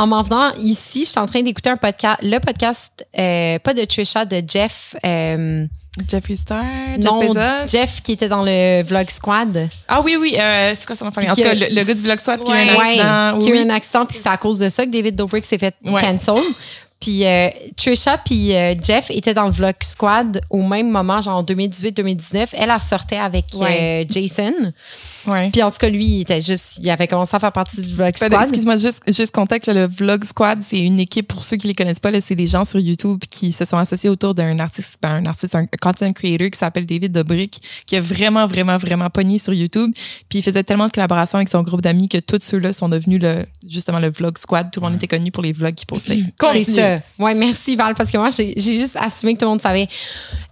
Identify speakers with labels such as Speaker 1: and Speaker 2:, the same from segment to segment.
Speaker 1: en m'en venant ici, je suis en train d'écouter un podcast, le podcast, euh, pas de Trisha, de Jeff. euh,
Speaker 2: Jeffree Star,
Speaker 1: non,
Speaker 2: Jeff Bezos.
Speaker 1: Jeff qui était dans le Vlog Squad.
Speaker 2: Ah oui, oui, euh, c'est quoi son famille? En tout cas, le, le gars du vlog SWAT qui a eu un
Speaker 1: Ouais,
Speaker 2: accident.
Speaker 1: qui a eu
Speaker 2: oui,
Speaker 1: un accident, puis c'est à cause de ça que David Dobrik s'est fait
Speaker 2: Ouais.
Speaker 1: cancel. Puis euh, Trisha puis euh, Jeff étaient dans le Vlog Squad au même moment, genre en 2018-2019. Elle, elle sortait avec
Speaker 2: Ouais.
Speaker 1: euh, Jason.
Speaker 2: Ouais.
Speaker 1: Puis en tout cas, lui, il était juste, il avait commencé à faire partie du Vlog Squad.
Speaker 2: Excuse-moi, juste, juste contexte, le Vlog Squad, c'est une équipe, pour ceux qui les connaissent pas, là, c'est des gens sur YouTube qui se sont associés autour d'un artiste, ben, un artiste, un content creator qui s'appelle David Dobrik, qui a vraiment, vraiment, vraiment pogné sur YouTube. Puis il faisait tellement de collaborations avec son groupe d'amis que tous ceux-là sont devenus le, justement le Vlog Squad. Tout le monde était connu pour les vlogs qu'ils postaient.
Speaker 1: C'est. Ça. Ouais, merci Val, parce que moi, j'ai juste assumé que tout le monde savait.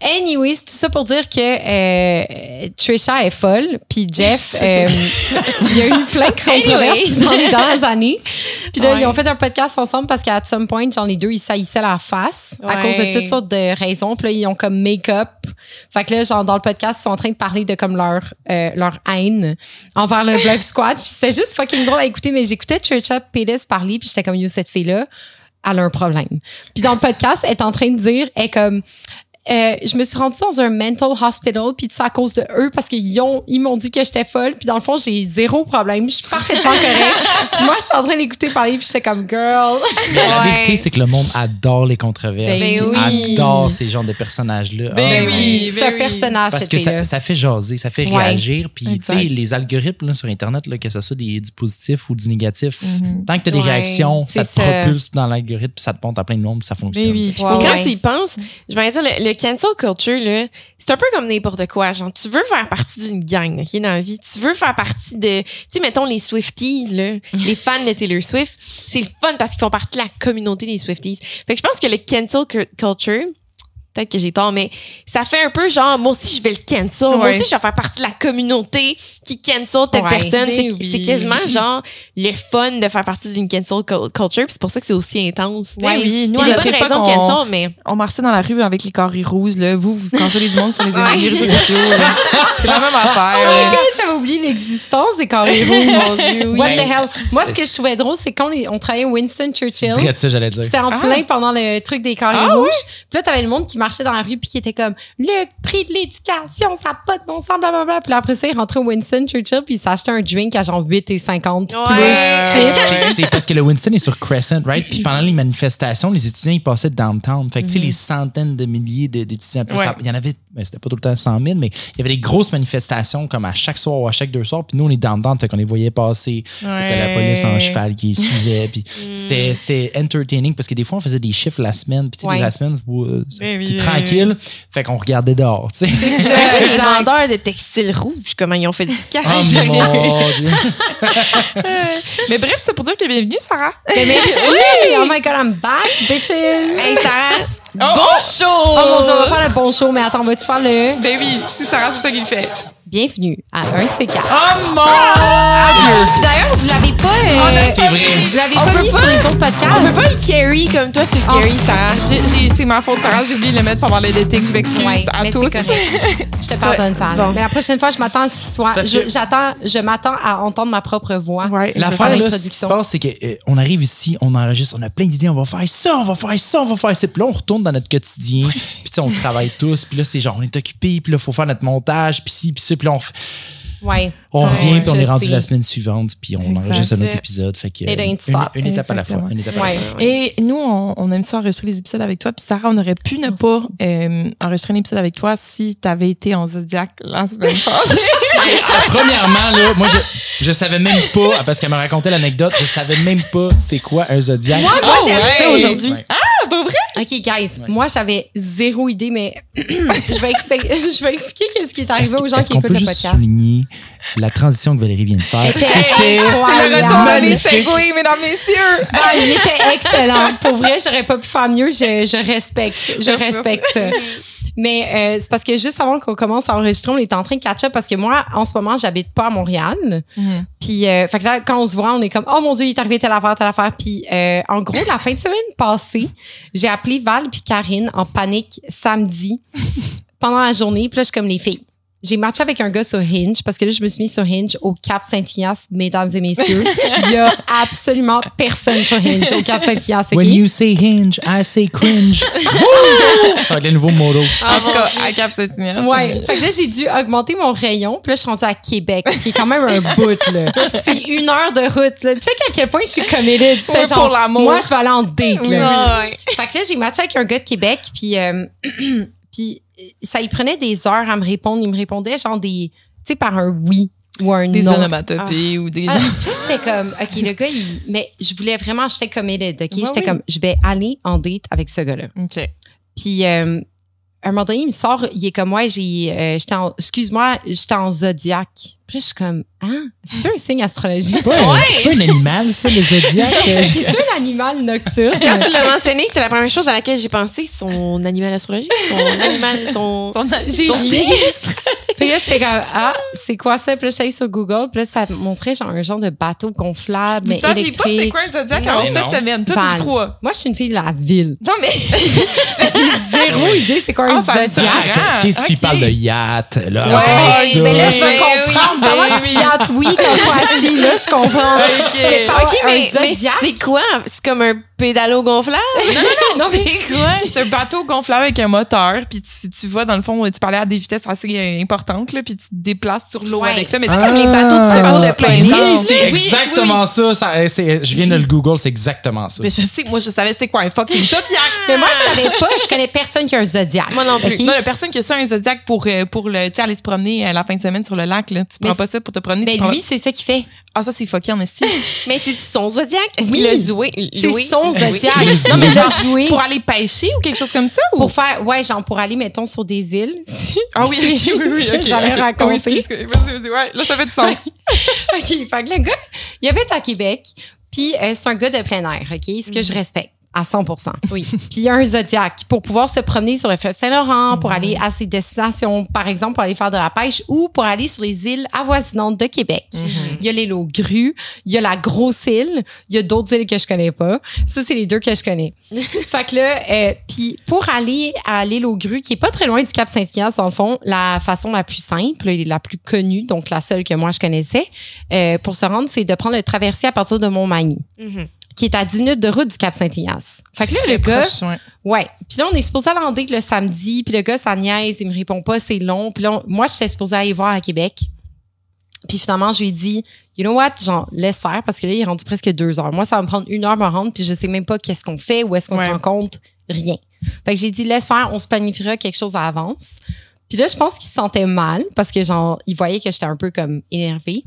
Speaker 1: Anyways, tout ça pour dire que euh, Trisha est folle, puis Jeff, euh, il y a eu plein de controverses dans les dernières années. Puis là,
Speaker 2: Ouais.
Speaker 1: ils ont fait un podcast ensemble parce qu'à some point, genre les deux, ils saillissaient la face à cause de toutes sortes de raisons. Puis là, ils ont comme make-up. Fait que là, genre dans le podcast, ils sont en train de parler de comme leur euh, leur haine envers le Vlog Squad. Puis c'était juste fucking drôle à écouter, mais j'écoutais Trisha Pérez parler, puis j'étais comme, yo, cette fille-là, elle un problème. Puis dans le podcast, elle est en train de dire, est comme, euh, je me suis rendue dans un mental hospital, puis c'est à cause de eux, parce qu'ils ont, ils m'ont dit que j'étais folle, puis dans le fond, j'ai zéro problème. Je suis parfaitement correcte. puis moi, je suis en train d'écouter parler, puis j'étais comme, girl.
Speaker 3: Mais la vérité, c'est que le monde adore les controverses.
Speaker 1: Ben oui.
Speaker 3: adore ces genres de personnages-là.
Speaker 2: Ben
Speaker 3: Ah,
Speaker 2: oui.
Speaker 1: C'est un personnage,
Speaker 3: Parce
Speaker 1: cette
Speaker 3: que ça, ça fait jaser, ça fait
Speaker 1: Ouais.
Speaker 3: réagir. Puis, tu sais, les algorithmes là, sur Internet, là, que ce soit des, du positif ou du négatif,
Speaker 2: Mhm.
Speaker 3: tant que tu as des
Speaker 1: Ouais,
Speaker 3: réactions, ça te
Speaker 1: ça.
Speaker 3: propulse dans l'algorithme, puis ça te monte à plein de monde, puis ça fonctionne.
Speaker 2: Oui.
Speaker 4: Puis quand
Speaker 1: ouais.
Speaker 4: tu y penses, je vais dire, le, le cancel culture, là, c'est un peu comme n'importe quoi. Genre, tu veux faire partie d'une gang, OK, dans la vie. Tu veux faire partie de, tu sais, mettons les Swifties, là, les fans de Taylor Swift. C'est le fun parce qu'ils font partie de la communauté des Swifties. Fait que je pense que le cancel cu- culture, peut-être que j'ai tort, mais ça fait un peu genre, moi aussi, je vais le cancel. Moi aussi, je vais faire partie de la communauté qui cancel telle
Speaker 1: Ouais,
Speaker 4: personne. C'est
Speaker 2: oui.
Speaker 4: c'est quasiment genre le fun de faire partie d'une cancel cul- culture. puis c'est pour ça que c'est aussi intense.
Speaker 2: Ben oui, nous,
Speaker 4: Il
Speaker 2: à
Speaker 4: y a
Speaker 2: notre
Speaker 4: des bonnes
Speaker 2: époque,
Speaker 4: raisons de
Speaker 2: on-
Speaker 4: cancel, mais
Speaker 2: on marchait dans la rue avec les carrés rouges. Là. Vous, vous cancellez du monde sur les, réseaux sociaux. C'est la même affaire.
Speaker 1: Oh my god, j'avais oublié l'existence des carrés rouges. Mon Dieu, What the
Speaker 3: Ben,
Speaker 1: hell? Moi, ce que je trouvais drôle, c'est quand on, on travaillait Winston Churchill. C'était en
Speaker 2: Ah.
Speaker 1: plein pendant le truc des carrés
Speaker 2: Ah
Speaker 1: rouges. Puis là, t'avais le monde qui marchait dans la rue puis qui était comme le prix de l'éducation, ça n'a pas de bon sens, blablabla. Puis après ça, il rentrait au Winston Churchill puis il s'achetait un drink à genre 8 et 50
Speaker 4: Ouais.
Speaker 1: plus.
Speaker 3: C'est- C'est parce que le Winston est sur Crescent, right? Puis pendant les manifestations, les étudiants, ils passaient downtown. Fait que, tu sais, les centaines de milliers d'étudiants.
Speaker 2: Ouais.
Speaker 3: Il y en avait, ben, c'était pas tout le temps 100 000, mais il y avait des grosses manifestations comme à chaque soir ou à chaque deux soirs. Puis nous, on est downtown, fait qu'on les voyait passer. C'était la police en cheval qui les suivait. Puis c'était c'était entertaining parce que des fois, on faisait des chiffres la semaine. Puis tu sais,
Speaker 1: Ouais.
Speaker 3: la semaine, ouais,
Speaker 2: Ben oui, oui,
Speaker 3: tranquille. Fait qu'on regardait dehors, tu sais.
Speaker 4: Les vendeurs de textiles rouges, comment ils ont fait du cash.
Speaker 3: Oh mon Dieu.
Speaker 2: Mais bref, c'est pour dire que bienvenue, Sarah.
Speaker 1: Mais merci! Oh my god, I'm back, bitches!
Speaker 4: Hey, Sarah,
Speaker 2: bon show!
Speaker 1: Oh mon dieu, on va faire le bon show, mais attends, vas-tu faire le
Speaker 2: Ben oui, c'est Sarah, c'est ça qu'il fait.
Speaker 1: Bienvenue à un de ces quatre?
Speaker 2: Oh mon Dieu!
Speaker 1: Puis D'ailleurs, vous l'avez pas. euh,
Speaker 3: C'est vrai.
Speaker 1: Vous l'avez
Speaker 4: On
Speaker 1: pas mis
Speaker 4: pas-
Speaker 1: sur les autres podcasts?
Speaker 4: on peut pas le carry comme toi, tu le
Speaker 1: Oh.
Speaker 4: carry, Sarah.
Speaker 2: J'ai- j'ai- C'est ma faute, Sarah. J'ai oublié de le mettre pendant l'éditing. Je m'excuse
Speaker 1: Ouais,
Speaker 2: à
Speaker 1: mais
Speaker 2: tous.
Speaker 1: Je te pardonne, Val.
Speaker 4: Bon.
Speaker 1: Mais la prochaine fois, je m'attends à ce qu'il soit. Je, j'attends, je m'attends à entendre ma propre voix.
Speaker 2: Ouais,
Speaker 3: L'affaire, là, ce qui se passe, c'est qu'on arrive ici, on enregistre, on a plein d'idées, on va faire ça, on va faire ça, on va faire ça. Puis là, on retourne dans notre quotidien, puis tu sais, on travaille tous, puis là, c'est genre, on est occupé, puis là, il faut faire notre montage, puis ci, puis ça, puis là, on, f-
Speaker 1: Ouais.
Speaker 3: on
Speaker 1: Ouais,
Speaker 3: revient, puis on est rendu
Speaker 1: sais.
Speaker 3: la semaine suivante, puis on
Speaker 2: Exact.
Speaker 3: enregistre un autre épisode. Fait que,
Speaker 1: ain't
Speaker 3: une, étape à la fois.
Speaker 2: Exactement.
Speaker 3: Une étape à la
Speaker 1: Ouais.
Speaker 3: fois.
Speaker 2: Et nous, on, on aime ça enregistrer les épisodes avec toi. Puis Sarah, on aurait pu ne pas euh, enregistrer un épisode avec toi si tu avais été en Zodiac la semaine passée.
Speaker 3: Ah, premièrement, là, moi, je, je savais même pas, parce qu'elle me racontait l'anecdote, je savais même pas c'est quoi un zodiaque.
Speaker 1: Moi, moi, j'ai appris ça aujourd'hui.
Speaker 3: Ouais.
Speaker 2: Ah, pas vrai?
Speaker 1: OK, guys, moi, j'avais zéro idée, mais je, vais expliquer, je vais expliquer qu'est-ce qui est arrivé aux gens qui écoutent
Speaker 3: peut
Speaker 1: le
Speaker 3: juste
Speaker 1: podcast.
Speaker 3: souligner la transition que Valérie vient de faire?
Speaker 1: Était
Speaker 3: C'était
Speaker 2: C'est le retour de les segways, mesdames, messieurs.
Speaker 1: Ah, il était excellent. Pour vrai, j'aurais pas pu faire mieux. Je, je respecte. Je respecte ça. Mais euh, c'est parce que juste avant qu'on commence à enregistrer, on est en train de catch up parce que moi, en ce moment, j'habite pas à Montréal. Puis, euh, fait que là, quand on se voit, on est comme, oh mon Dieu, il est arrivé telle affaire, telle affaire. Puis, euh, en gros, la fin de semaine passée, j'ai appelé Val puis Karine en panique samedi pendant la journée. Puis là, je suis comme les filles. J'ai matché avec un gars sur Hinge parce que là, je me suis mis sur Hinge au Cap Saint-Ignace, mesdames et messieurs. Il y a absolument personne sur Hinge au Cap Saint-Ignace.
Speaker 3: When you say hinge, I say cringe. Ça va être le nouveau motto.
Speaker 2: En tout cas, à Cap Saint-Ignace.
Speaker 1: Ouais. Fait que là, j'ai dû augmenter mon rayon. Puis là, je suis rendue à Québec, ce qui est quand même un bout, là. C'est une heure de route, là. Check à quel point je suis committed. J'étais
Speaker 2: Ouais,
Speaker 1: genre,
Speaker 2: pour l'amour.
Speaker 1: moi, je vais aller en date, là.
Speaker 4: Ouais.
Speaker 1: Fait que là, j'ai matché avec un gars de Québec, puis, euh, puis ça y prenait des heures à me répondre. Il me répondait genre des, tu sais, par un oui ou un
Speaker 2: Des
Speaker 1: non.
Speaker 2: onomatopées ou des.
Speaker 1: Ah, puis j'étais comme, OK, le gars, il, mais je voulais vraiment, j'étais committed, OK?
Speaker 2: Ouais,
Speaker 1: j'étais
Speaker 2: oui.
Speaker 1: comme, je vais aller en date avec ce gars-là.
Speaker 2: OK.
Speaker 1: Puis, euh, un moment donné, il me sort, il est comme, ouais, j'ai, euh, j'étais en, excuse-moi, j'étais en zodiac. Puis là, je suis comme, ah, c'est un signe astrologique?
Speaker 3: C'est pas, un- c'est pas un animal, ça, le zodiac?
Speaker 1: C'est-tu un animal nocturne?
Speaker 4: Quand tu l'as mentionné, c'est la première chose à laquelle j'ai pensé, son animal astrologique, son animal, son...
Speaker 2: Son-
Speaker 4: son.
Speaker 1: Puis là, j'étais comme, ah, c'est quoi ça? Puis là, j'étais sur Google. Puis là, ça montrait genre un genre de bateau gonflable,
Speaker 2: Vous
Speaker 1: mais
Speaker 2: saviez pas c'était quoi un zodiac avant cette semaine? Toutes vous trois.
Speaker 1: Moi, je suis une fille de la ville.
Speaker 2: Non, mais.
Speaker 1: J'ai zéro idée c'est quoi un
Speaker 2: Ah,
Speaker 1: zodiac.
Speaker 3: Tu sais, si tu parles de yacht, là,
Speaker 1: Ouais, mais là, je veux comprendre.
Speaker 4: mais
Speaker 1: Comment
Speaker 4: oui.
Speaker 1: tu est assis, là, je comprends.
Speaker 4: OK, mais, c'est quoi? C'est comme un pédalo gonflable? Non, non,
Speaker 1: Non, mais-
Speaker 4: c'est quoi?
Speaker 2: C'est un bateau gonflable avec un moteur, puis tu, tu vas, dans le fond, tu parlais à des vitesses assez euh, importantes, là, puis tu te déplaces sur l'eau
Speaker 1: Ouais,
Speaker 2: avec ça. Mais
Speaker 1: c'est
Speaker 2: tu-
Speaker 1: comme les bateaux de secours de plein
Speaker 3: oui, c'est
Speaker 2: Oui, oui,
Speaker 3: exactement ça. ça c'est- je viens de le Google, c'est exactement ça.
Speaker 2: Mais je sais, moi, je savais c'était quoi un fucking zodiac.
Speaker 1: Mais moi, je savais pas, je connais personne qui a un zodiac.
Speaker 4: Moi non plus.
Speaker 2: Non, la personne qui a ça, un zodiac pour, euh, pour le, tu sais, aller se promener à la fin de semaine sur le lac, là. Tu
Speaker 1: Mais
Speaker 2: prends pas ça pour te promener.
Speaker 1: Mais
Speaker 2: tu prends-
Speaker 1: lui, c'est ça qu'il fait.
Speaker 2: Ah, ça, c'est fucké en esti.
Speaker 4: Mais c'est son zodiac? Est-ce
Speaker 1: Oui.
Speaker 4: qu'il a joué?
Speaker 1: C'est son zodiac. Non, mais genre,
Speaker 2: Pour aller pêcher ou quelque chose comme ça? Ou?
Speaker 1: pour faire, ouais, genre, pour aller, mettons, sur des îles.
Speaker 2: Ah oui, oui, oui, oui,
Speaker 1: C'est ce que
Speaker 2: ok,
Speaker 1: j'allais
Speaker 2: ok.
Speaker 1: raconter.
Speaker 2: Oui, excuse. Vas-y, vas-y, ouais, là, ça fait du sens.
Speaker 1: OK. Fait que le gars, il habite à Québec, puis euh, c'est un gars de plein air, OK? Ce que je respecte. À 100 Oui. Puis il y a un Zodiac pour pouvoir se promener sur le fleuve Saint-Laurent, pour aller à ses destinations, par exemple, pour aller faire de la pêche ou pour aller sur les îles avoisinantes de Québec. Il y a l'île aux grues, il y a la grosse île, il y a d'autres îles que je connais pas. Ça, c'est les deux que je connais. fait que là, euh, puis pour aller à l'île aux grues, qui est pas très loin du Cap Saint-Ignace, dans le fond, la façon la plus simple et la plus connue, donc la seule que moi je connaissais, euh, pour se rendre, c'est de prendre le traversier à partir de Montmagny
Speaker 4: Mhm.
Speaker 1: Qui est à 10 minutes de route du Cap Saint-Ignace. Fait que là, le gars,
Speaker 2: Proche, ouais.
Speaker 1: ouais. Puis là, on est supposé aller en date le samedi, puis le gars, ça niaise, il me répond pas, c'est long. Puis là, on- moi, j'étais supposée aller voir à Québec. Puis finalement, je lui ai dit, you know what, genre, laisse faire, parce que là, il est rendu presque deux heures. Moi, ça va me prendre une heure à me rendre, puis je sais même pas qu'est-ce qu'on fait, où est-ce qu'on
Speaker 2: Ouais.
Speaker 1: se rencontre, rien. Fait que j'ai dit, laisse faire, on se planifiera quelque chose à l'avance. Puis là, je pense qu'il se sentait mal, parce que, genre, il voyait que j'étais un peu comme énervée.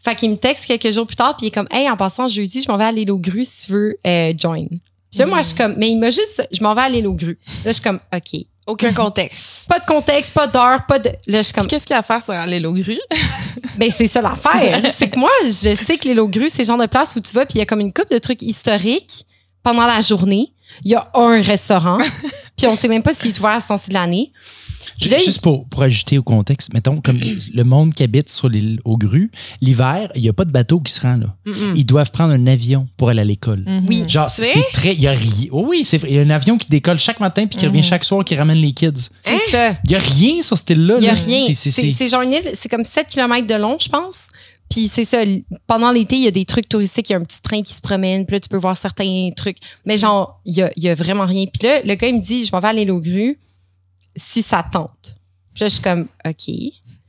Speaker 1: Fait qu'il me texte quelques jours plus tard, puis il est comme, hey, en passant jeudi, je m'en vais à l'île aux grues si tu veux euh, join. Puis là, moi, je suis comme, mais il m'a juste, je m'en vais à l'île aux grues. Là, je suis comme, OK.
Speaker 4: Aucun contexte.
Speaker 1: Pas de contexte, pas d'heure, pas de. Là, je suis comme,
Speaker 2: qu'est-ce qu'il y a à faire sur l'île aux grues?
Speaker 1: ben, c'est ça l'affaire. c'est que moi, je sais que l'île aux grues, c'est le genre de place où tu vas, puis il y a comme une coupe de trucs historiques pendant la journée. Il y a un restaurant, puis on sait même pas s'il est ouvert à ce temps-ci de l'année.
Speaker 3: Juste pour, pour ajouter au contexte, mettons, comme le monde qui habite sur l'île aux grues, l'hiver, il n'y a pas de bateau qui se rend là.
Speaker 1: Mm-mm.
Speaker 3: Ils doivent prendre un avion pour aller à l'école.
Speaker 1: Oui.
Speaker 3: Genre,
Speaker 4: C'est
Speaker 3: très. Il y a rien. Oh oui, c'est vrai. Il y a un avion qui décolle chaque matin puis qui revient chaque soir qui ramène les kids.
Speaker 1: C'est ça.
Speaker 3: Il n'y a rien sur cette île-là.
Speaker 1: Il y a
Speaker 3: là.
Speaker 1: rien.
Speaker 3: C'est-
Speaker 1: genre une île, c'est comme 7 km de long, je pense. Puis c'est ça, pendant l'été, il y a des trucs touristiques, il y a un petit train qui se promène, puis là, tu peux voir certains trucs. Mais genre, il y a, il y a vraiment rien. Puis là, le gars, il me dit, je m'en vais à l'île aux grues si ça tente. Puis là, je suis comme, OK.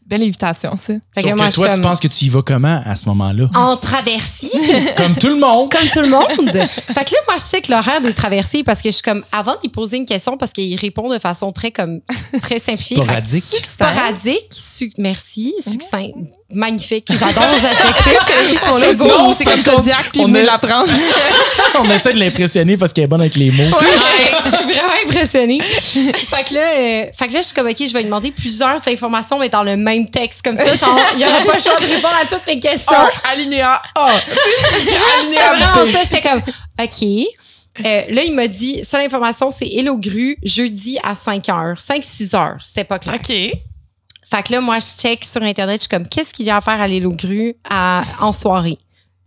Speaker 2: Belle invitation, ça.
Speaker 1: Fait
Speaker 3: Sauf
Speaker 1: que moi,
Speaker 3: que
Speaker 1: je
Speaker 3: toi, tu
Speaker 1: comme,
Speaker 3: penses que tu y vas comment à ce moment-là?
Speaker 1: en traversier,
Speaker 3: Comme tout le monde.
Speaker 1: comme tout le monde. fait que là, moi, je sais que l'horaire des traversées, parce que je suis comme, avant d'y poser une question, parce qu'il répond de façon très, comme, très simplifiée.
Speaker 3: Sporadique.
Speaker 1: Sporadique, suc- merci, succinct, magnifique. J'adore vos adjectifs.
Speaker 4: C'est mon
Speaker 2: C'est
Speaker 4: logo.
Speaker 2: beau, c'est comme Zodiac, puis
Speaker 3: on
Speaker 2: venez l'apprendre.
Speaker 3: On essaie de l'impressionner parce qu'elle est bonne avec les mots.
Speaker 1: je suis vraiment impressionnée. fait que là, euh, fait que là, je suis comme, OK, je vais lui demander plusieurs informations, mais dans le même texte. Comme ça, genre, il n'y aura pas le choix de répondre à toutes mes questions.
Speaker 2: Un alinéa A.
Speaker 1: C'est
Speaker 2: alinéa
Speaker 1: vraiment
Speaker 2: B.
Speaker 1: ça. J'étais comme, OK. Euh, là, il m'a dit, seule information, c'est aux grues, jeudi à 5 h 5-6 heures. C'était pas clair.
Speaker 2: OK.
Speaker 1: Fait que là, moi, je check sur Internet, je suis comme, qu'est-ce qu'il y a à faire à l'île aux grues à- en soirée?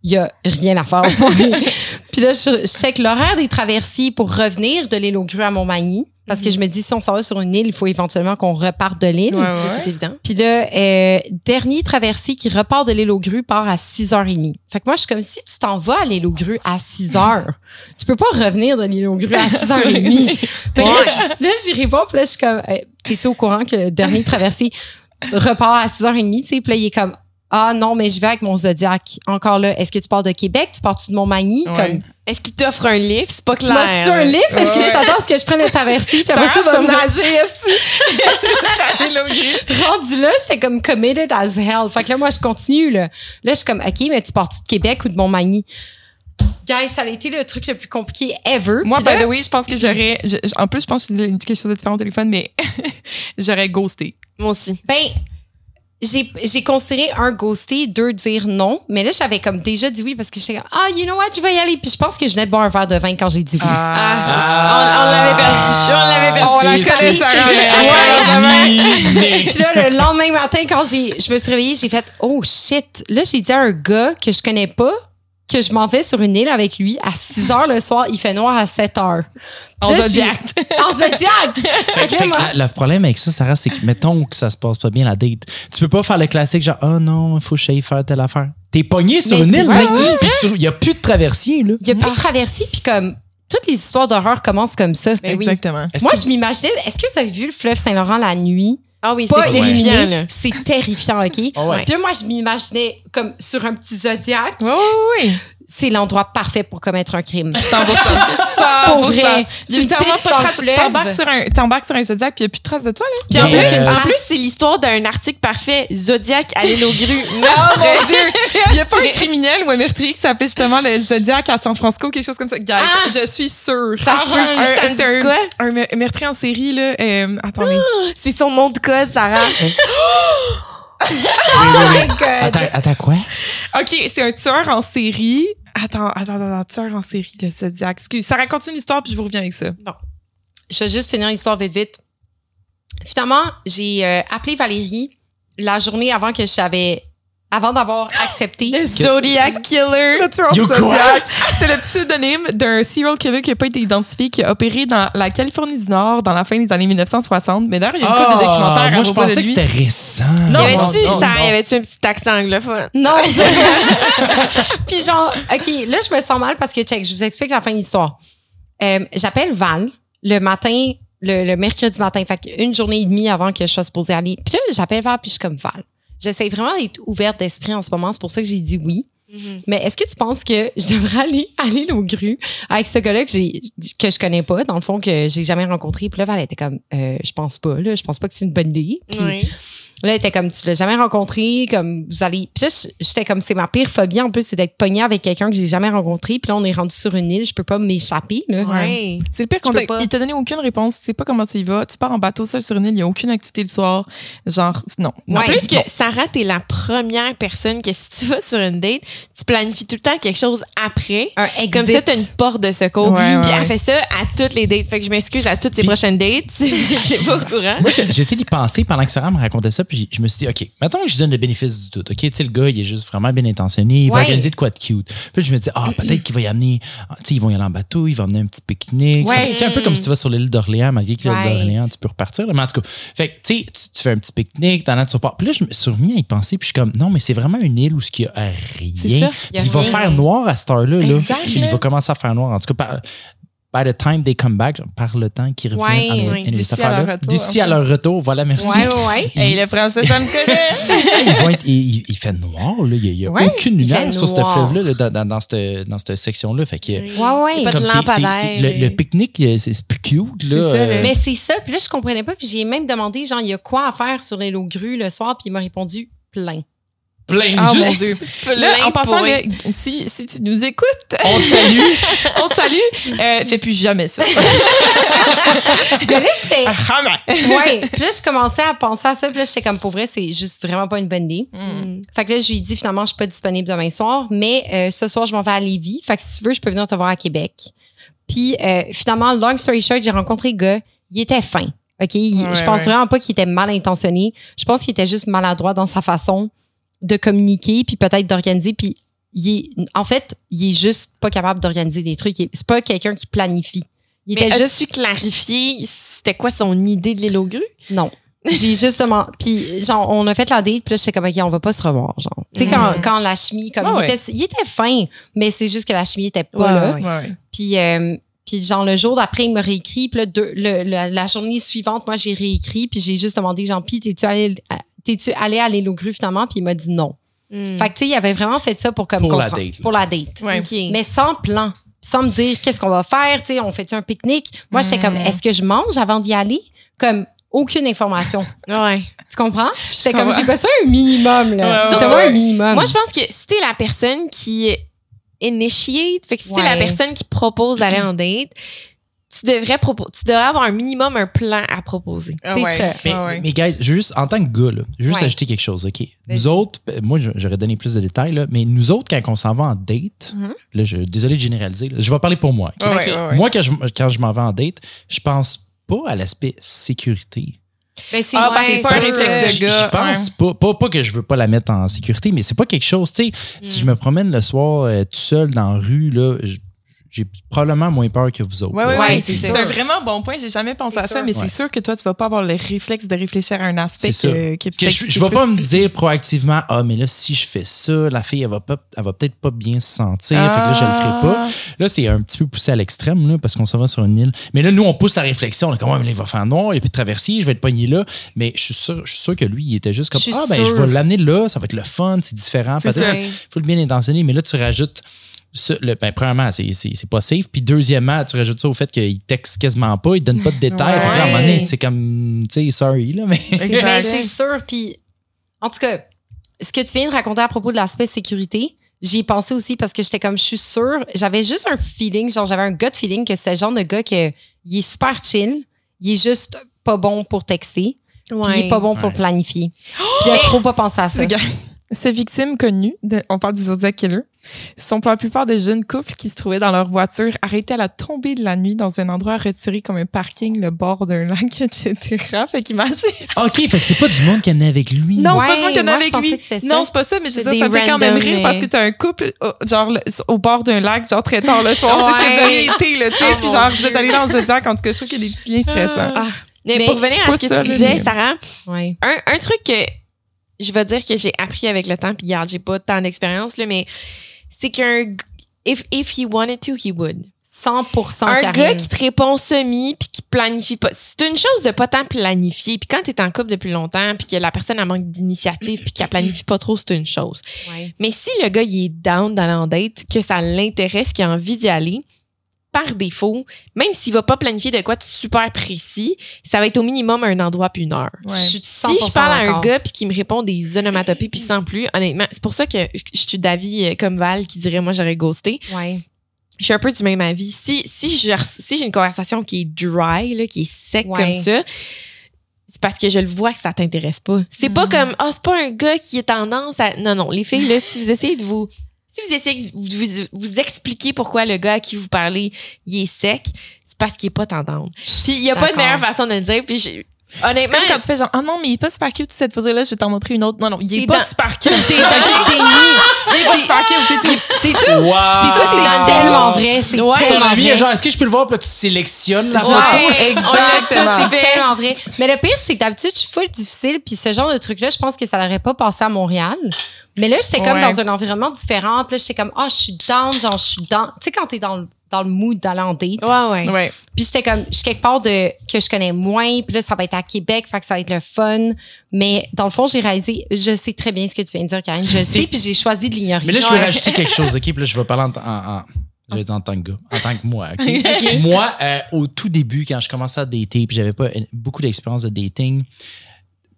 Speaker 1: Il y a rien à faire en soirée. Puis là, je, je check l'horaire des traversiers pour revenir de l'île aux grues à Montmagny. Parce que je me dis, si on s'en va sur une île, il faut éventuellement qu'on reparte de l'île.
Speaker 2: Ouais, ouais.
Speaker 4: C'est évident.
Speaker 1: Puis là, euh, dernier traversé qui repart de l'île aux grues part à 6h30. Fait que moi, je suis comme si tu t'en vas à l'île aux grues à 6h. tu peux pas revenir de l'île aux grues à 6h30. Fait que là, je- là, j'y réponds, puis là, je suis comme, euh, t'es-tu au courant que le dernier traversé repart à 6h30, tu sais? Puis là, il est comme, ah non, mais je vais avec mon Zodiac. Encore là, est-ce que tu pars de Québec? Tu pars-tu de Montmagny?
Speaker 2: Ouais.
Speaker 1: Comme,
Speaker 4: Est-ce qu'il t'offre un lift? C'est pas
Speaker 1: tu
Speaker 4: clair.
Speaker 1: m'offres-tu un lift? Est-ce que tu t'attends à ce que je prenne le après ça, tu
Speaker 2: tu
Speaker 1: me
Speaker 2: nager, oui.
Speaker 1: rendu là, j'étais comme committed as hell. Fait que là, moi, je continue, là. Là, je suis comme, OK, mais tu pars-tu de Québec ou de Montmagny? Guys, ça a été le truc le plus compliqué ever.
Speaker 2: Moi, by the way, je pense que j'aurais. en plus, je pense que je disais quelque chose de différent au téléphone, mais j'aurais ghosté.
Speaker 4: Moi aussi.
Speaker 1: ben, j'ai, j'ai considéré un ghoster, deux dire non, mais là, j'avais comme déjà dit oui parce que j'étais comme, ah, you know what, je vais y aller. Puis je pense que je venais de boire un verre de vin quand j'ai dit oui.
Speaker 4: Ah, on, on l'avait perdu. On l'avait perdu.
Speaker 2: On la Ouais,
Speaker 1: Puis là, le lendemain matin, quand j'ai, je me suis réveillée, j'ai fait Oh shit. Là, j'ai dit à un gars que je connais pas que je m'en vais sur une île avec lui à 6 heures le soir. Il fait noir à 7 heures. Puis
Speaker 2: En
Speaker 1: là, je suis-
Speaker 2: Zodiac.
Speaker 1: En Zodiac. Fait que là,
Speaker 3: Fait que
Speaker 1: moi-
Speaker 3: la- le problème avec ça, Sarah, c'est que mettons que ça se passe pas bien la date. Tu peux pas faire le classique genre oh non, il faut que j'aille faire telle affaire. T'es pogné sur
Speaker 1: Mais
Speaker 3: une île, il y a plus de traversier là.
Speaker 1: il y a plus de traversée, puis comme toutes les histoires d'horreur commencent comme ça.
Speaker 4: Oui.
Speaker 2: Exactement.
Speaker 1: Moi,
Speaker 3: que-
Speaker 1: je m'imaginais, est-ce que vous avez vu le fleuve Saint-Laurent la nuit?
Speaker 4: Ah oui, c'est terrifiant, là.
Speaker 1: C'est terrifiant, OK?
Speaker 3: Ah ouais.
Speaker 1: Puis là, moi, je m'imaginais comme sur un petit Zodiac.
Speaker 2: Oui.
Speaker 1: C'est l'endroit parfait pour commettre un crime.
Speaker 2: 100%.
Speaker 1: Pour vrai.
Speaker 2: Il y a
Speaker 1: Tu
Speaker 2: tellement
Speaker 1: pitches
Speaker 2: pas
Speaker 1: dans
Speaker 2: de
Speaker 1: le
Speaker 2: traces-
Speaker 1: fleuve.
Speaker 2: T'embarques sur un, t'embarques sur un Zodiac, puis il n'y a plus de traces de toi, là.
Speaker 4: Puis en plus,
Speaker 3: euh,
Speaker 4: en plus, c'est l'histoire d'un article parfait. Zodiac à l'île aux grues.
Speaker 2: Oh mon Dieu! Il n'y a pas un criminel ou un meurtrier qui s'appelait justement le Zodiac à San Francisco, quelque chose comme ça. Guys,
Speaker 4: Ah!
Speaker 2: je suis sûre.
Speaker 1: Ça se peut,
Speaker 2: Un-
Speaker 1: ça
Speaker 2: un,
Speaker 4: quoi?
Speaker 2: un me- meurtrier en série, là. Euh, attendez.
Speaker 4: C'est son nom de code, Sarah.
Speaker 3: Oui.
Speaker 1: my God.
Speaker 3: Attends, attends quoi?
Speaker 2: OK, c'est un tueur en série. Attends, attends, attends, tueur en série, le Zodiac. Excuse, ça raconte une histoire, puis je vous reviens avec ça.
Speaker 1: Je vais juste finir l'histoire vite, vite. Finalement, j'ai euh, appelé Valérie la journée avant que je savais, avant d'avoir accepté.
Speaker 4: Le Zodiac Killer.
Speaker 2: Le tueur
Speaker 3: You
Speaker 2: Zodiac. C'est le pseudonyme d'un serial killer qui n'a pas été identifié, qui a opéré dans la Californie du Nord dans la fin des années 1960. Mais d'ailleurs, il y a une couple de documentaires à
Speaker 3: Ah, moi je
Speaker 2: propos de
Speaker 3: pensais que
Speaker 2: lui.
Speaker 3: c'était récent.
Speaker 2: Non,
Speaker 4: y
Speaker 2: non,
Speaker 4: avait-tu
Speaker 2: non, non.
Speaker 4: y avait-tu un petit accent anglophone?
Speaker 1: Non, c'est- Puis genre, OK, là, je me sens mal parce que, check, je vous explique la fin de l'histoire. Euh, J'appelle Val le matin, le, le mercredi matin, fait une journée et demie avant que je sois supposée aller. Puis là, j'appelle Val, puis je suis comme Val. J'essaie vraiment d'être ouverte d'esprit en ce moment, c'est pour ça que j'ai dit oui. Mais est-ce que tu penses que je devrais aller aller au grue avec ce gars-là que j'ai que je connais pas, dans le fond que j'ai jamais rencontré? Puis là, Val était comme, euh, je pense pas, là, je pense pas que c'est une bonne idée. Puis
Speaker 4: Oui.
Speaker 1: Là, elle était comme, tu l'as jamais rencontré, comme, vous allez. Puis là, j'étais comme, c'est ma pire phobie, en plus, c'est d'être pognée avec quelqu'un que j'ai jamais rencontré. Puis là, on est rendu sur une île, je peux pas m'échapper, là.
Speaker 4: Ouais.
Speaker 2: C'est le pire qu'on
Speaker 1: pas.
Speaker 2: Il t'a donné aucune réponse. Tu sais pas comment tu y vas. Tu pars en bateau seul sur une île. Il n'y a aucune activité le soir. Genre, non.
Speaker 4: En
Speaker 1: Ouais,
Speaker 4: plus que
Speaker 1: bon.
Speaker 4: Sarah, t'es la première personne que si tu vas sur une date, tu planifies tout le temps quelque chose après.
Speaker 1: Un exit.
Speaker 4: Comme ça, t'as une porte de secours.
Speaker 2: Ouais,
Speaker 4: Puis elle fait ça à toutes les dates. Fait que je m'excuse à toutes ses prochaines dates. C'est pas au courant.
Speaker 3: Moi, essayé d'y penser pendant que Sarah me racontait ça, puis je me suis dit, OK, mettons que je donne le bénéfice du doute. OK, tu sais, le gars, il est juste vraiment bien intentionné, il va
Speaker 1: Ouais.
Speaker 3: organiser de quoi de cute. Puis je me dis, ah, peut-être qu'il va y amener, ah, tu sais, ils vont y aller en bateau, il va amener un petit pique-nique.
Speaker 1: Ouais.
Speaker 3: Tu sais, un peu comme si tu vas sur l'île d'Orléans, malgré que l'île
Speaker 1: Right.
Speaker 3: d'Orléans, tu peux repartir. là. Mais en tout cas, fait que, tu sais, tu, fais un petit pique-nique, t'en as, tu repars. Puis là, je me suis remis à y penser, puis je suis comme, non, mais c'est vraiment une île où ce qu'il y a rien.
Speaker 2: C'est ça.
Speaker 1: Il y a
Speaker 3: Puis il va faire noir à cette heure-là. Là. Puis il va commencer à faire noir. En tout cas, par, by the time they come back, par le temps qu'ils reviennent.
Speaker 1: ouais.
Speaker 2: D'ici à leur
Speaker 3: D'ici à leur retour, voilà, merci.
Speaker 1: Ouais, ouais.
Speaker 2: Hey, le français, ça me connaît.
Speaker 3: Ils vont être- il, fait noir, là. il n'y a,
Speaker 1: Ouais,
Speaker 3: aucune lumière sur ce fleuve-là, là, dans, dans, dans cette, dans cette section-là. Fait que,
Speaker 1: Ouais, ouais.
Speaker 4: Pas de
Speaker 3: c'est- le, le pique-nique, euh, c'est plus cute. Là,
Speaker 2: ça,
Speaker 3: euh,
Speaker 1: Mais c'est ça. Puis là, je comprenais pas. Puis j'ai même demandé, genre, il y a quoi à faire sur l'île aux grues le soir? Puis il m'a répondu plein.
Speaker 3: Plein.
Speaker 2: Ah,
Speaker 3: juste-
Speaker 2: mon Dieu. Là,
Speaker 4: Plein
Speaker 2: en passant, là, si, si tu nous écoutes,
Speaker 3: On te salue.
Speaker 2: on te salue. Euh, fais plus jamais ça.
Speaker 1: Mais là, j'étais.
Speaker 2: Jamais.
Speaker 1: Ouais. Puis là, je commençais à penser à ça. Puis là, j'étais comme, pour vrai, c'est juste vraiment pas une bonne idée.
Speaker 4: Mm.
Speaker 1: Fait que là, je lui ai dit, finalement, je suis pas disponible demain soir, mais euh, ce soir, je m'en vais à Lévis. Fait que si tu veux, je peux venir te voir à Québec. Puis euh, finalement, long story short, j'ai rencontré le gars. Il était fin. OK? Il-
Speaker 2: Ouais,
Speaker 1: je pense
Speaker 2: ouais.
Speaker 1: vraiment pas qu'il était mal intentionné. Je pense qu'il était juste maladroit dans sa façon de communiquer, puis peut-être d'organiser. Puis il est, en fait, il est juste pas capable d'organiser des trucs. C'est pas quelqu'un qui planifie. Il
Speaker 4: Mais
Speaker 1: était
Speaker 4: juste
Speaker 1: juste
Speaker 4: tu clarifié c'était quoi son idée de l'île aux grues?
Speaker 1: non. J'ai justement puis genre on a fait la date puis là j'étais comme OK, on va pas se revoir genre. Tu sais quand, quand la chimie comme il,
Speaker 2: ouais.
Speaker 1: était, il était fin, mais c'est juste que la chimie était pas
Speaker 4: Ouais,
Speaker 1: là.
Speaker 4: ouais.
Speaker 1: Puis, euh, puis genre, le jour d'après, il me réécrit. Puis là, deux- le- le- la journée suivante, moi, j'ai réécrit. Puis j'ai juste demandé, genre, puis t'es-tu allé, t'es-tu allé à grues finalement? Puis il m'a dit non.
Speaker 4: Hmm.
Speaker 1: Fait que, tu sais, il avait vraiment fait ça pour comme
Speaker 3: Pour la date.
Speaker 1: Pour la date.
Speaker 2: Ouais.
Speaker 1: Mais sans plan. Sans me dire qu'est-ce qu'on va faire. Tu sais, on fait un pique-nique? Moi, j'étais comme,
Speaker 2: Mm.
Speaker 1: est-ce que je mange avant d'y aller? Comme, aucune information.
Speaker 4: ouais.
Speaker 1: tu comprends? J'étais comme, j'ai besoin un minimum, là.
Speaker 2: Ouais, ouais.
Speaker 1: un minimum.
Speaker 4: Moi, je pense que si t'es la personne qui initiate, fait que si t'es la personne qui propose d'aller en date, tu devrais, tu devrais avoir un minimum un plan à proposer.
Speaker 2: Ah
Speaker 1: C'est
Speaker 2: ouais.
Speaker 1: ça.
Speaker 3: Mais,
Speaker 2: Ah ouais.
Speaker 3: mais guys, je veux juste, en tant que gars, là, juste
Speaker 1: Ouais.
Speaker 3: ajouter quelque chose, OK? Nous autres, moi, j'aurais donné plus de détails, là, mais nous autres, quand on s'en va en date,
Speaker 1: Mhm.
Speaker 3: là, je, désolé de généraliser, là, je vais parler pour moi. Moi, quand je, quand je m'en vais en date, je pense pas à l'aspect sécurité.
Speaker 1: Ben, c'est
Speaker 2: Ah, ben, pas un réflexe de
Speaker 3: Je
Speaker 2: gars.
Speaker 3: je pense pas, pas. Pas que je veux pas la mettre en sécurité, mais c'est pas quelque chose. Tu sais, si je me promène le soir euh, tout seul dans la rue, là, j'ai probablement moins peur que vous autres. Là,
Speaker 2: ouais, c'est un vraiment bon point. J'ai jamais pensé à ça,
Speaker 1: sûr.
Speaker 2: mais
Speaker 3: Ouais.
Speaker 2: c'est sûr que toi, tu vas pas avoir le réflexe de réfléchir à un aspect que, que
Speaker 3: Que
Speaker 2: peut-être
Speaker 3: je, je vais pas me dire proactivement, ah, mais là, si je fais ça, la fille, elle va, pas, elle va peut-être pas bien se sentir, fait que là, je le ferai pas.
Speaker 2: Ah.
Speaker 3: Là, c'est un petit peu poussé à l'extrême, là, parce qu'on s'en va sur une île. Mais là, nous, on pousse la réflexion. On est comme, Ouais, mais là, il va faire noir, il n'y a plus de traversier, je vais être pogné là. Mais je suis sûr, je suis sûr que lui, il était juste comme, ah, ben, je vais l'amener là, ça va être le fun, c'est différent. Peut-être qu'il faut le bien intentionner, mais là, tu rajoutes. Ça, le, ben, premièrement, c'est, c'est, c'est pas safe. Puis deuxièmement, tu rajoutes ça au fait qu'il texte quasiment pas, il donne pas de détails. Fait que là, à un moment donné,
Speaker 1: Ouais.
Speaker 3: c'est comme, tu sais, sorry, là, mais.
Speaker 1: Mais c'est sûr. Puis, en tout cas, ce que tu viens de raconter à propos de l'aspect sécurité, j'y ai pensé aussi parce que j'étais comme, je suis sûre, j'avais juste un feeling, genre, j'avais un gut feeling que c'est le genre de gars que il est super chill, il est juste pas bon pour texter, puis il est pas bon pour
Speaker 3: Ouais.
Speaker 1: planifier. Puis il a trop pas pensé à ça.
Speaker 2: Ces victimes connues, de- on parle du Zodiac Killer, sont pour la plupart des jeunes couples qui se trouvaient dans leur voiture arrêtés à la tombée de la nuit dans un endroit retiré comme un parking, le bord d'un lac, etc. Fait qu'imagine.
Speaker 3: OK, fait que c'est pas du monde qui amenait avec lui.
Speaker 2: Non, c'est pas
Speaker 1: Ouais,
Speaker 2: vraiment qu'il y en a
Speaker 1: moi, je
Speaker 2: avec lui. Non, c'est pas ça, mais je sais, ça me fait quand même rire
Speaker 4: mais-
Speaker 2: parce que t'as un couple, euh, genre, le- au bord d'un lac, genre très tard le soir. C'est ce que vous
Speaker 1: Ouais.
Speaker 2: avez été, là, tu sais.
Speaker 1: Oh
Speaker 2: puis genre, vous êtes allez dans un lac. En tout cas, je trouve qu'il y a des petits liens stressants.
Speaker 4: Ah. Mais,
Speaker 1: Mais
Speaker 4: pour revenir à ce que tu disais, Sarah,
Speaker 1: Ouais.
Speaker 4: un, un truc que je vais dire que j'ai appris avec le temps, puis regarde, j'ai pas tant d'expérience, là, mais c'est qu'un if, if he wanted to, he would.
Speaker 1: 100%
Speaker 4: un
Speaker 1: Karine.
Speaker 4: gars qui te répond semi puis qui planifie pas. C'est une chose de pas tant planifier. Puis quand t'es en couple depuis longtemps puis que la personne a manque d'initiative puis qu'elle planifie pas trop, c'est une chose.
Speaker 1: Ouais.
Speaker 4: Mais si le gars il est down en date, que ça l'intéresse, qu'il a envie d'y aller, par défaut, même s'il va pas planifier de quoi de super précis, ça va être au minimum un endroit puis une heure.
Speaker 2: Ouais.
Speaker 4: Si
Speaker 1: 100%
Speaker 4: je parle à un gars puis qui me répond des onomatopées puis sans plus, honnêtement, c'est pour ça que je suis d'avis euh, comme Val qui dirait moi j'aurais ghosté.
Speaker 1: Ouais.
Speaker 4: Je suis un peu du même avis. Si, si j'ai si une conversation qui est dry, là, qui est sec
Speaker 1: Ouais.
Speaker 4: comme ça, c'est parce que je le vois que ça t'intéresse pas. C'est pas
Speaker 1: Mhm.
Speaker 4: comme, ah, c'est pas un gars qui est tendance à. Non, non, les filles, là, si vous essayez de vous. Si vous essayez de vous, vous, vous expliquer pourquoi le gars à qui vous parlez, il est sec, c'est parce qu'il est pas tendance. Puis il y a pas de meilleure façon de le dire. Puis honnêtement,
Speaker 2: comme quand tu fais genre, ah non, mais il est pas super cute cette photo-là, je vais t'en montrer une autre. Non, non, il est pas super cute.
Speaker 4: t'es dans le.
Speaker 2: Il est pas super cute, c'est tout.
Speaker 4: C'est tout.
Speaker 3: Wow!
Speaker 4: C'est ça, c'est dans le
Speaker 1: tellement vrai. C'est
Speaker 4: Ouais.
Speaker 3: Ton
Speaker 1: tellement
Speaker 3: ami
Speaker 1: vrai.
Speaker 3: est genre, est-ce que je peux le voir? Puis là, tu sélectionnes la
Speaker 1: Ouais,
Speaker 3: photo?
Speaker 4: Tout
Speaker 2: exactement.
Speaker 1: C'est tellement vrai. Mais le pire, c'est que d'habitude, je suis full difficile. Puis ce genre de truc-là, je pense que ça n'aurait pas passé à Montréal. Mais là, j'étais comme
Speaker 2: Ouais.
Speaker 1: dans un environnement différent. Puis là, j'étais comme, ah, je suis down, genre, je suis dans. Tu sais, quand t'es dans le, dans le mood d'aller en date.
Speaker 4: Ouais, ouais.
Speaker 2: Ouais.
Speaker 1: Puis j'étais comme, je suis quelque part de, que je connais moins. Puis là, ça va être à Québec, fait que ça va être le fun. Mais dans le fond, j'ai réalisé, je sais très bien ce que tu viens de dire, Karine. Je le sais, puis j'ai choisi de l'ignorer.
Speaker 3: Mais là, je vais
Speaker 1: Ouais.
Speaker 3: rajouter quelque chose, OK? Puis là, je vais parler en, en, en- je vais dire en tant que gars, en tant que moi, OK? Moi, euh, au tout début, quand je commençais à dater, puis j'avais pas beaucoup d'expérience de dating,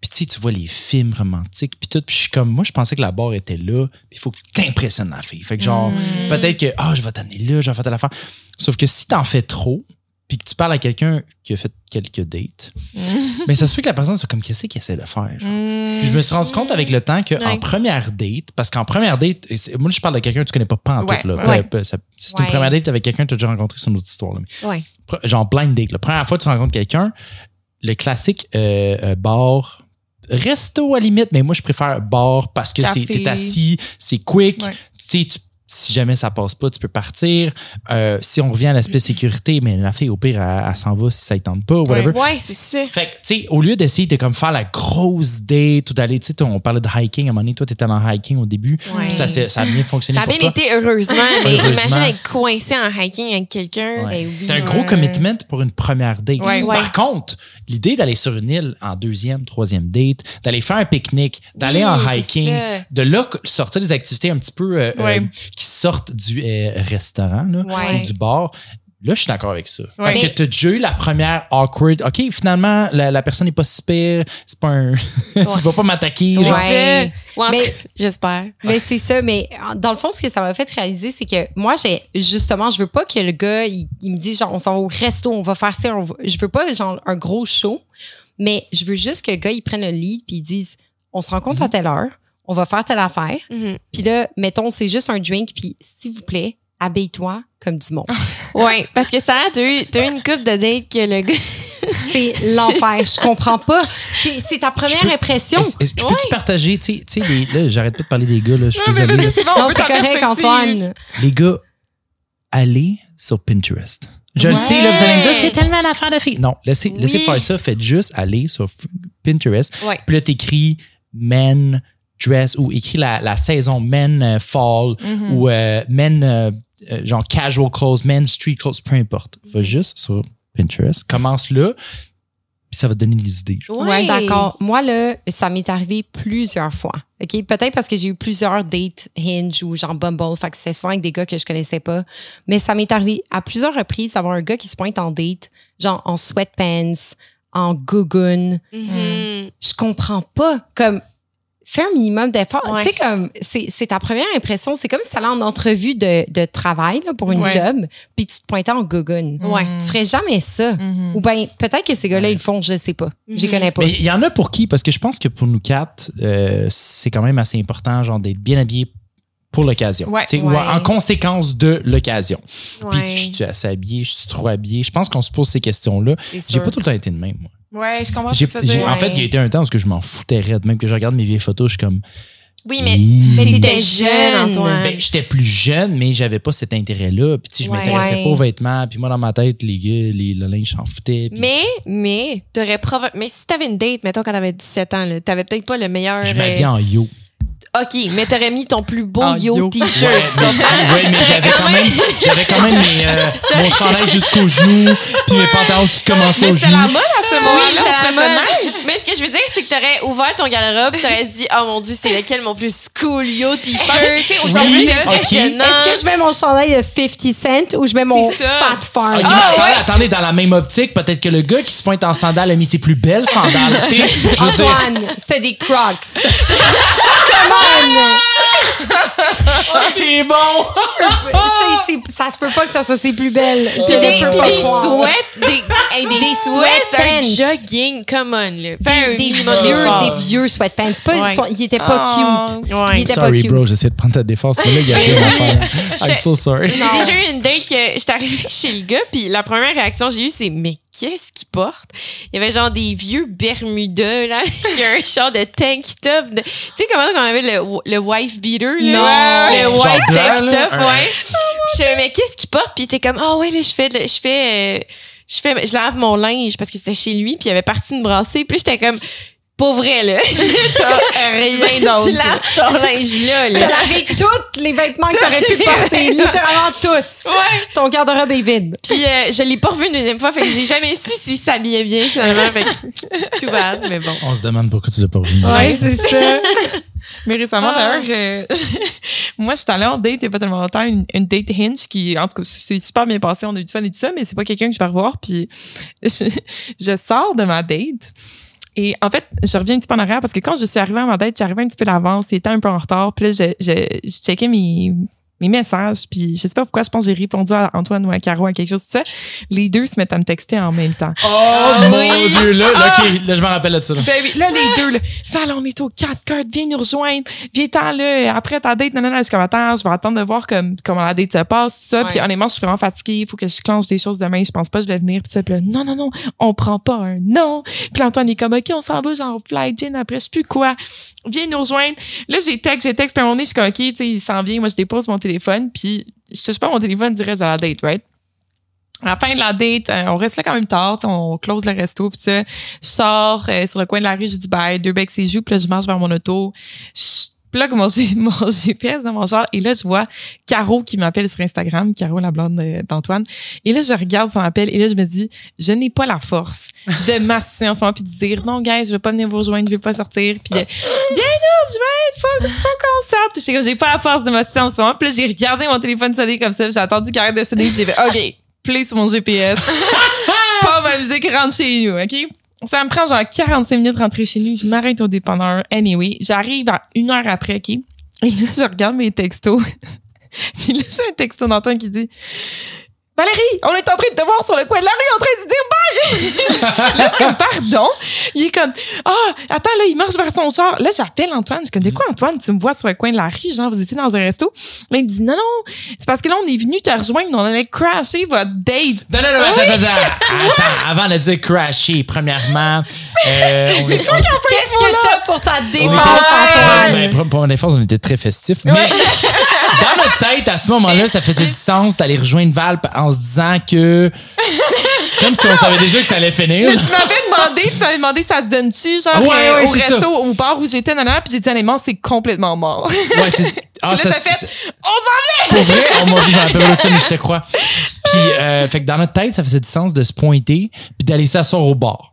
Speaker 3: puis tu sais, tu vois les films romantiques, puis tout, puis je suis comme, moi, je pensais que la barre était là, puis il faut que tu t'impressionnes la fille. Fait que genre, peut-être que, ah, je vais t'amener là, je vais faire telle affaire. Sauf que si t'en fais trop, puis que tu parles à quelqu'un qui a fait quelques dates, mais ça se peut que la personne soit comme, qu'est-ce qu'il essaie de faire? genre? Puis je me suis rendu compte avec le temps qu'en
Speaker 4: Ouais.
Speaker 3: première date, parce qu'en première date, moi je parle de quelqu'un que tu connais pas, pas en
Speaker 2: Ouais,
Speaker 3: tout. Là,
Speaker 2: ouais.
Speaker 3: C'est une première date avec quelqu'un que tu as déjà rencontré, c'est une autre histoire. là. Mais genre blind date. La première fois que tu rencontres quelqu'un, le classique euh, euh, bar, resto à la limite, mais moi je préfère bar parce que t'es assis, c'est quick.
Speaker 2: Ouais.
Speaker 3: Tu sais, tu si jamais ça passe pas, tu peux partir. Euh, si on revient à l'aspect sécurité, mais la fille, au pire, elle, elle s'en va si ça ne tente pas, whatever.
Speaker 4: Ouais, c'est ça.
Speaker 3: Fait que, tu sais, au lieu d'essayer de comme faire la grosse date ou d'aller, tu sais, on parlait de hiking à un moment donné, toi, t'étais en hiking au début,
Speaker 4: Ouais.
Speaker 3: ça, ça a bien fonctionné
Speaker 4: Ça a
Speaker 3: pour
Speaker 4: bien
Speaker 3: toi.
Speaker 4: été, heureusement, mais
Speaker 3: Heureusement.
Speaker 4: imagine être coincé en hiking avec quelqu'un.
Speaker 3: Ouais.
Speaker 4: Ben oui.
Speaker 3: C'est un gros commitment pour une première date. Par contre, l'idée d'aller sur une île en deuxième, troisième date, d'aller faire un pique-nique, d'aller
Speaker 4: Oui,
Speaker 3: en hiking, de là sortir des activités un petit peu euh, euh, qui sortent du euh, restaurant là,
Speaker 4: Ouais.
Speaker 3: ou du bar. Là, je suis d'accord avec ça. Parce que tu as déjà eu la première awkward. OK, finalement, la, la personne n'est pas si pire. C'est pas un. Il va pas m'attaquer.
Speaker 1: Ouais.
Speaker 4: j'espère.
Speaker 1: Mais c'est ça, mais dans le fond, ce que ça m'a fait réaliser, c'est que moi, j'ai justement, je veux pas que le gars, il, il me dise, genre, on s'en va au resto, on va faire ça, on va- je veux pas, genre, un gros show, mais je veux juste que le gars, il prenne le lead puis il dise, on se rencontre à telle heure, on va faire telle affaire,
Speaker 4: Mhm.
Speaker 1: puis là, mettons, c'est juste un drink, puis s'il vous plaît, habille-toi comme du monde.
Speaker 4: Ouais, parce que ça, t'as eu, eu une coupe de date que le gars.
Speaker 1: c'est l'enfer, je comprends pas. C'est c'est ta première
Speaker 3: Je peux-
Speaker 1: impression.
Speaker 3: Je peux-tu partager, tu sais- tu sais, les- là, j'arrête pas de parler des gars, là, je suis
Speaker 2: Non, mais
Speaker 3: désolé.
Speaker 2: là, c'est bon, on
Speaker 1: Non, c'est correct. Antoine.
Speaker 3: Les gars, allez sur Pinterest. Je le sais, là, vous allez me dire, c'est tellement une affaire de filles. Non, laissez,
Speaker 4: Oui.
Speaker 3: laissez faire ça. Faites juste aller sur Pinterest.
Speaker 4: Ouais.
Speaker 3: Puis là, t'écris men dress ou écris la, la saison men euh, fall
Speaker 2: Mhm.
Speaker 3: ou euh, men euh, genre casual clothes, men street clothes, peu importe. Va juste sur Pinterest. Commence là. Puis ça va te donner des idées.
Speaker 1: Ouais,
Speaker 4: Ouais.
Speaker 1: d'accord. Moi, là, ça m'est arrivé plusieurs fois. OK? Peut-être parce que j'ai eu plusieurs dates Hinge ou genre Bumble. Fait que c'était souvent avec des gars que je connaissais pas. Mais ça m'est arrivé à plusieurs reprises d'avoir un gars qui se pointe en date, genre en sweatpants, en gougoune.
Speaker 4: Mhm.
Speaker 1: Je comprends pas. Comme, fais un minimum d'effort.
Speaker 4: Ouais.
Speaker 1: Tu sais, comme, c'est ta première impression. C'est comme si tu allais en entrevue de, de travail là, pour une
Speaker 2: Ouais.
Speaker 1: job, puis tu te pointais en gougoune.
Speaker 4: Ouais.
Speaker 1: Tu ferais jamais ça.
Speaker 2: Mhm.
Speaker 1: Ou bien, peut-être que ces gars-là, ils le font, je sais pas. J'y
Speaker 4: Mhm.
Speaker 1: connais pas.
Speaker 3: Mais il y en a pour qui? Parce que je pense que pour nous quatre, euh, c'est quand même assez important, genre, d'être bien habillé pour l'occasion.
Speaker 2: Ouais,
Speaker 3: Tu sais, Ou en conséquence de l'occasion. Puis, je suis assez habillé, je suis trop habillé? Je pense qu'on se pose ces questions-là. J'ai pas tout le temps été de même, moi.
Speaker 2: Ouais, je comprends ce
Speaker 3: J'ai-
Speaker 2: que tu veux
Speaker 3: j'ai-
Speaker 2: dire.
Speaker 3: En fait, il y a été un temps où que je m'en foutais raide. Même que je regarde mes vieilles photos, je suis comme.
Speaker 4: Oui, mais, mais
Speaker 1: t'étais
Speaker 4: jeune. Antoine.
Speaker 3: Ben, j'étais plus jeune, mais j'avais pas cet intérêt-là. Puis, tu sais, je
Speaker 4: Ouais.
Speaker 3: m'intéressais
Speaker 1: Ouais.
Speaker 3: pas aux vêtements. Puis, moi, dans ma tête, les gars, les, le linge, j'en foutais. Puis,
Speaker 4: mais, mais, t'aurais probablement. Mais si t'avais une date, mettons, quand t'avais 17 ans, là, t'avais peut-être pas le meilleur.
Speaker 3: je m'habillais en yo.
Speaker 4: OK, mais t'aurais mis ton plus beau yo
Speaker 2: yo.
Speaker 4: t-shirt.
Speaker 3: Ouais, mais,
Speaker 4: comprends?
Speaker 3: ouais, mais j'avais quand même, j'avais quand même mes, euh, mon chandail jusqu'aux genoux, puis mes pantalons qui commençaient aux
Speaker 2: c'était la
Speaker 3: genoux.
Speaker 2: mode à ce
Speaker 4: Oui,
Speaker 2: moment-là.
Speaker 4: la mode.
Speaker 2: nice.
Speaker 4: Mais ce que je veux dire, c'est que t'aurais ouvert ton garde-robe, t'aurais dit, oh mon dieu, c'est lequel mon plus cool yo t-shirt? Aujourd'hui,
Speaker 3: Oui,
Speaker 4: c'est
Speaker 3: ok.
Speaker 4: impressionnant.
Speaker 1: Est-ce que je mets mon chandail de 50 Cent ou je mets mon. Fat Farm?
Speaker 3: Ok, mais
Speaker 4: Ah,
Speaker 3: attendez,
Speaker 4: ouais.
Speaker 3: attendez, dans la même optique, peut-être que le gars qui se pointe en sandales a mis ses plus belles sandales, tu sais. Je veux dire,
Speaker 1: Antoine, c'était des Crocs. Come on!
Speaker 3: c'est bon!
Speaker 1: C'est- c'est- ça se peut pas que ça soit ses plus belles.
Speaker 4: Puis des, des sweats, des, hey, des,
Speaker 1: Des
Speaker 4: sweats, un
Speaker 1: sweatpants.
Speaker 4: jogging, come on, là.
Speaker 1: Des, des vieux, des vieux sweatpants. Pas,
Speaker 4: Ouais.
Speaker 1: ils étaient pas
Speaker 2: Oh.
Speaker 1: cute.
Speaker 4: Ouais.
Speaker 1: Il était pas
Speaker 3: Sorry,
Speaker 1: cute.
Speaker 3: bro, j'essaie de prendre ta défense, mais là, il y a rien à faire. I'm so sorry.
Speaker 4: J'ai déjà eu une date que j'étais arrivée chez le gars, puis la première réaction que j'ai eue, c'est Mais qu'est-ce qu'il porte? Il y avait genre des vieux Bermudas, là, qui a un genre de tank top. de- Tu sais comment on avait le, le wife beater, là?
Speaker 1: Non.
Speaker 4: Le white tank top, ouais. Je fais Mais qu'est-ce qu'il porte? Puis il était comme Ah ouais, là, je fais. Je fais. euh, je fais, je lave mon linge parce que c'était chez lui, puis il avait parti une brassée. Puis j'étais comme, pour vrai, là. T'as rien
Speaker 2: d'autre.
Speaker 4: Tu laves ton linge là,
Speaker 1: T'as
Speaker 4: là.
Speaker 1: lavé tous les vêtements que t'aurais pu porter. Littéralement tous.
Speaker 4: Ouais.
Speaker 1: Ton garde-robe est vide.
Speaker 4: Puis euh, je l'ai pas revu une deuxième fois, fait que j'ai jamais su s'il s'habillait bien finalement. Fait que tout bad, mais bon.
Speaker 3: On se demande pourquoi tu l'as pas revu.
Speaker 1: Ouais, c'est ça.
Speaker 2: Mais récemment,
Speaker 4: Ah.
Speaker 2: d'ailleurs, moi, je suis allée en date il n'y a pas tellement longtemps, une, une date Hinge qui, en tout cas, c'est super bien passé. On a eu du fun et tout ça, mais c'est pas quelqu'un que je vais revoir. Puis je, je sors de ma date. Et en fait, je reviens un petit peu en arrière parce que quand je suis arrivée à ma date, j'arrivais un petit peu d'avance, il était un peu en retard. Puis là, je, je, je checkais mes, mes messages. Puis je sais pas pourquoi, je pense que j'ai répondu à Antoine ou à Caro à quelque chose, tout ça. Les deux se mettent à me texter en même temps.
Speaker 3: Oh mon dieu, là, là, ok, là, je me rappelle de ça. là.
Speaker 2: Baby, là, les deux, là, Val, on est au 4 cartes, viens nous rejoindre, viens-t'en là, après ta date, non, non, non, je suis comme, attends, je vais attendre de voir comme, comment la date se passe, tout ça,
Speaker 1: Ouais.
Speaker 2: puis honnêtement, je suis vraiment fatiguée, il faut que je clenche des choses demain, je pense pas que je vais venir, puis ça, puis là, non, non, non, on prend pas un non, puis là, Antoine est comme, ok, on s'en va, genre, fly gin, après, je sais plus quoi, viens nous rejoindre, là, j'ai texte, j'ai texte, puis à un moment donné, je suis comme, ok, tu sais, il s'en vient, moi, je dépose mon téléphone, puis je touche pas mon téléphone du reste de la date, right? À la fin de la date, euh, on reste là quand même tard, on close le resto, puis ça. Je sors euh, sur le coin de la rue, je dis bye, deux becs et joues, puis là, je marche vers mon auto. Plug mon, mon GPS dans mon char, et là, je vois Caro qui m'appelle sur Instagram, Caro, la blonde d'Antoine. Et là, je regarde son appel, et là, je me dis, je n'ai pas la force de m'assister en ce moment, puis de dire, non, guys, je vais pas venir vous rejoindre, je vais pas sortir, puis viens, non, je vais être, faut, sorte. Puis comme, j'ai pas la force de m'assister en ce moment. Puis j'ai regardé mon téléphone sonner comme ça, j'ai attendu qu'il arrête de sonner, puis j'ai fait, OK, play sur mon GPS. pas ma musique rentre chez nous, OK? Ça me prend genre 45 minutes de rentrer chez nous. Je m'arrête au dépanneur. Anyway, j'arrive à une heure après, OK? Et là, je regarde mes textos. Puis là, j'ai un texto d'Antoine qui dit Valérie, on est en train de te voir sur le coin de la rue en train de dire bye! là, je suis comme, pardon. Il est comme, ah, attends, là, il marche vers son char. Là, j'appelle Antoine. Je suis comme, de quoi, Antoine? Tu me vois sur le coin de la rue, genre, vous étiez dans un resto. Là, il me dit, non, non, c'est parce que là, on est venu te rejoindre, on allait crasher votre date.
Speaker 3: Non, non, non, attends, attends, attends. Attends, avant de dire crasher, premièrement, euh, on est- on-
Speaker 1: Qu'est-ce que t'as pour ta défense, Antoine?
Speaker 3: Ben, pour, ma défense, on était très festifs. Mais dans notre tête, à ce moment-là, ça faisait du sens d'aller rejoindre Val en se disant que. Comme si on savait déjà que ça allait finir.
Speaker 2: Tu m'avais demandé, tu m'avais demandé, ça se donne-tu, genre,
Speaker 3: Ouais, ouais,
Speaker 2: au resto,
Speaker 3: ça.
Speaker 2: au bar où j'étais, nanana, puis j'ai dit, honnêtement, c'est complètement mort.
Speaker 3: Ouais, c'est. Ah,
Speaker 2: là,
Speaker 3: ça-
Speaker 2: t'as fait, on s'en
Speaker 3: Pour vrai, on m'a dit, je me rappelle pas de ça, mais je te crois. Puis, euh, fait que dans notre tête, ça faisait du sens de se pointer puis d'aller s'asseoir au bar.